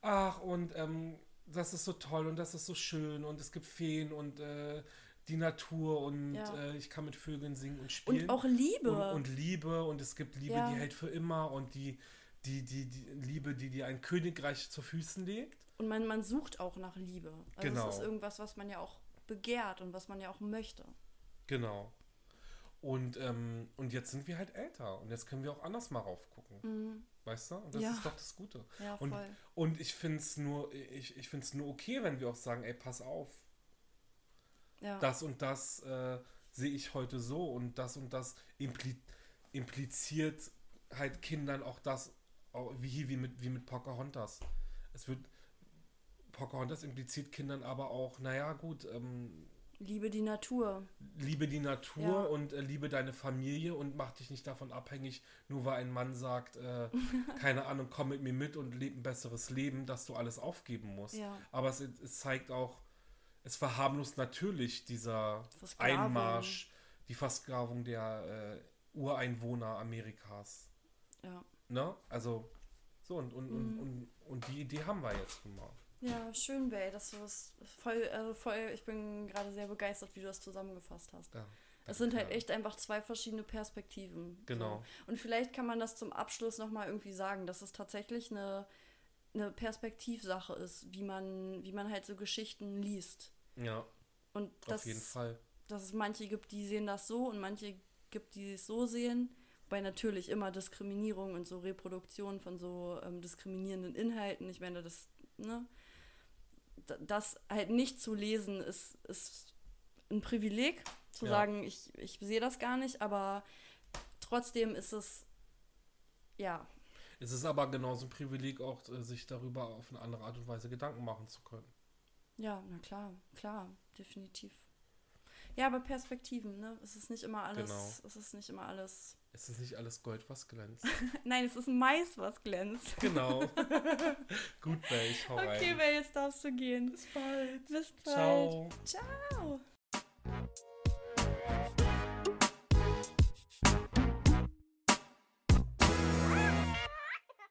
ach, und ähm, das ist so toll und das ist so schön und es gibt Feen und äh, die Natur und Ja. äh, ich kann mit Vögeln singen und spielen. und auch Liebe. Und, und Liebe und es gibt Liebe, Ja. die hält für immer und die, die, die, die Liebe, die dir ein Königreich zu Füßen legt. Und man, man sucht auch nach Liebe. Also Genau. es ist irgendwas, was man ja auch begehrt und was man ja auch möchte. Genau. Und, ähm, und jetzt sind wir halt älter und jetzt können wir auch anders mal raufgucken. Weißt du? Und das Ja. ist doch das Gute. Ja, Und, voll. und ich finde es nur, ich, ich find's nur okay, wenn wir auch sagen, ey, pass auf, Ja. das und das äh, sehe ich heute so und das und das impli impliziert halt Kindern auch das, wie hier, wie mit, wie mit Pocahontas. Es wird, Pocahontas impliziert Kindern aber auch, naja, gut, ähm, Liebe die Natur. liebe die Natur Ja. und äh, liebe deine Familie und mach dich nicht davon abhängig, nur weil ein Mann sagt, äh, keine Ahnung, komm mit mir mit und leb ein besseres Leben, dass du alles aufgeben musst. Ja. Aber es, es zeigt auch, es verharmlost natürlich dieser Versklavung. Einmarsch, die Versklavung der äh, Ureinwohner Amerikas. Ja. Ne? Also, so, und, und, und, Mhm. und, und die Idee haben wir jetzt nun mal. Ja, schön, Bay, dass du es voll, also voll, ich bin gerade sehr begeistert, wie du das zusammengefasst hast. Ja, Es sind halt echt einfach zwei verschiedene Perspektiven. Genau. So. Und vielleicht kann man das zum Abschluss nochmal irgendwie sagen, dass es tatsächlich eine, eine Perspektivsache ist, wie man, wie man halt so Geschichten liest. Ja, Und auf dass, jeden Fall. dass es manche gibt, die sehen das so und manche gibt, die es so sehen. Wobei natürlich immer Diskriminierung und so Reproduktion von so ähm, diskriminierenden Inhalten, ich meine, das, ne, das halt nicht zu lesen, ist, ist ein Privileg, zu Ja. sagen, ich, ich sehe das gar nicht, aber trotzdem ist es, ja, Es ist aber genauso ein Privileg, auch äh, sich darüber auf eine andere Art und Weise Gedanken machen zu können. ja, na klar, klar, definitiv. Ja, aber Perspektiven, ne? Es ist nicht immer alles, Genau. es ist nicht immer alles. Es ist nicht alles Gold, was glänzt. Nein, es ist Mais, was glänzt. genau. Gut, Bay, ich hau Okay, rein. Wer jetzt darfst du gehen. Bis bald. Bis bald. Ciao. Ciao.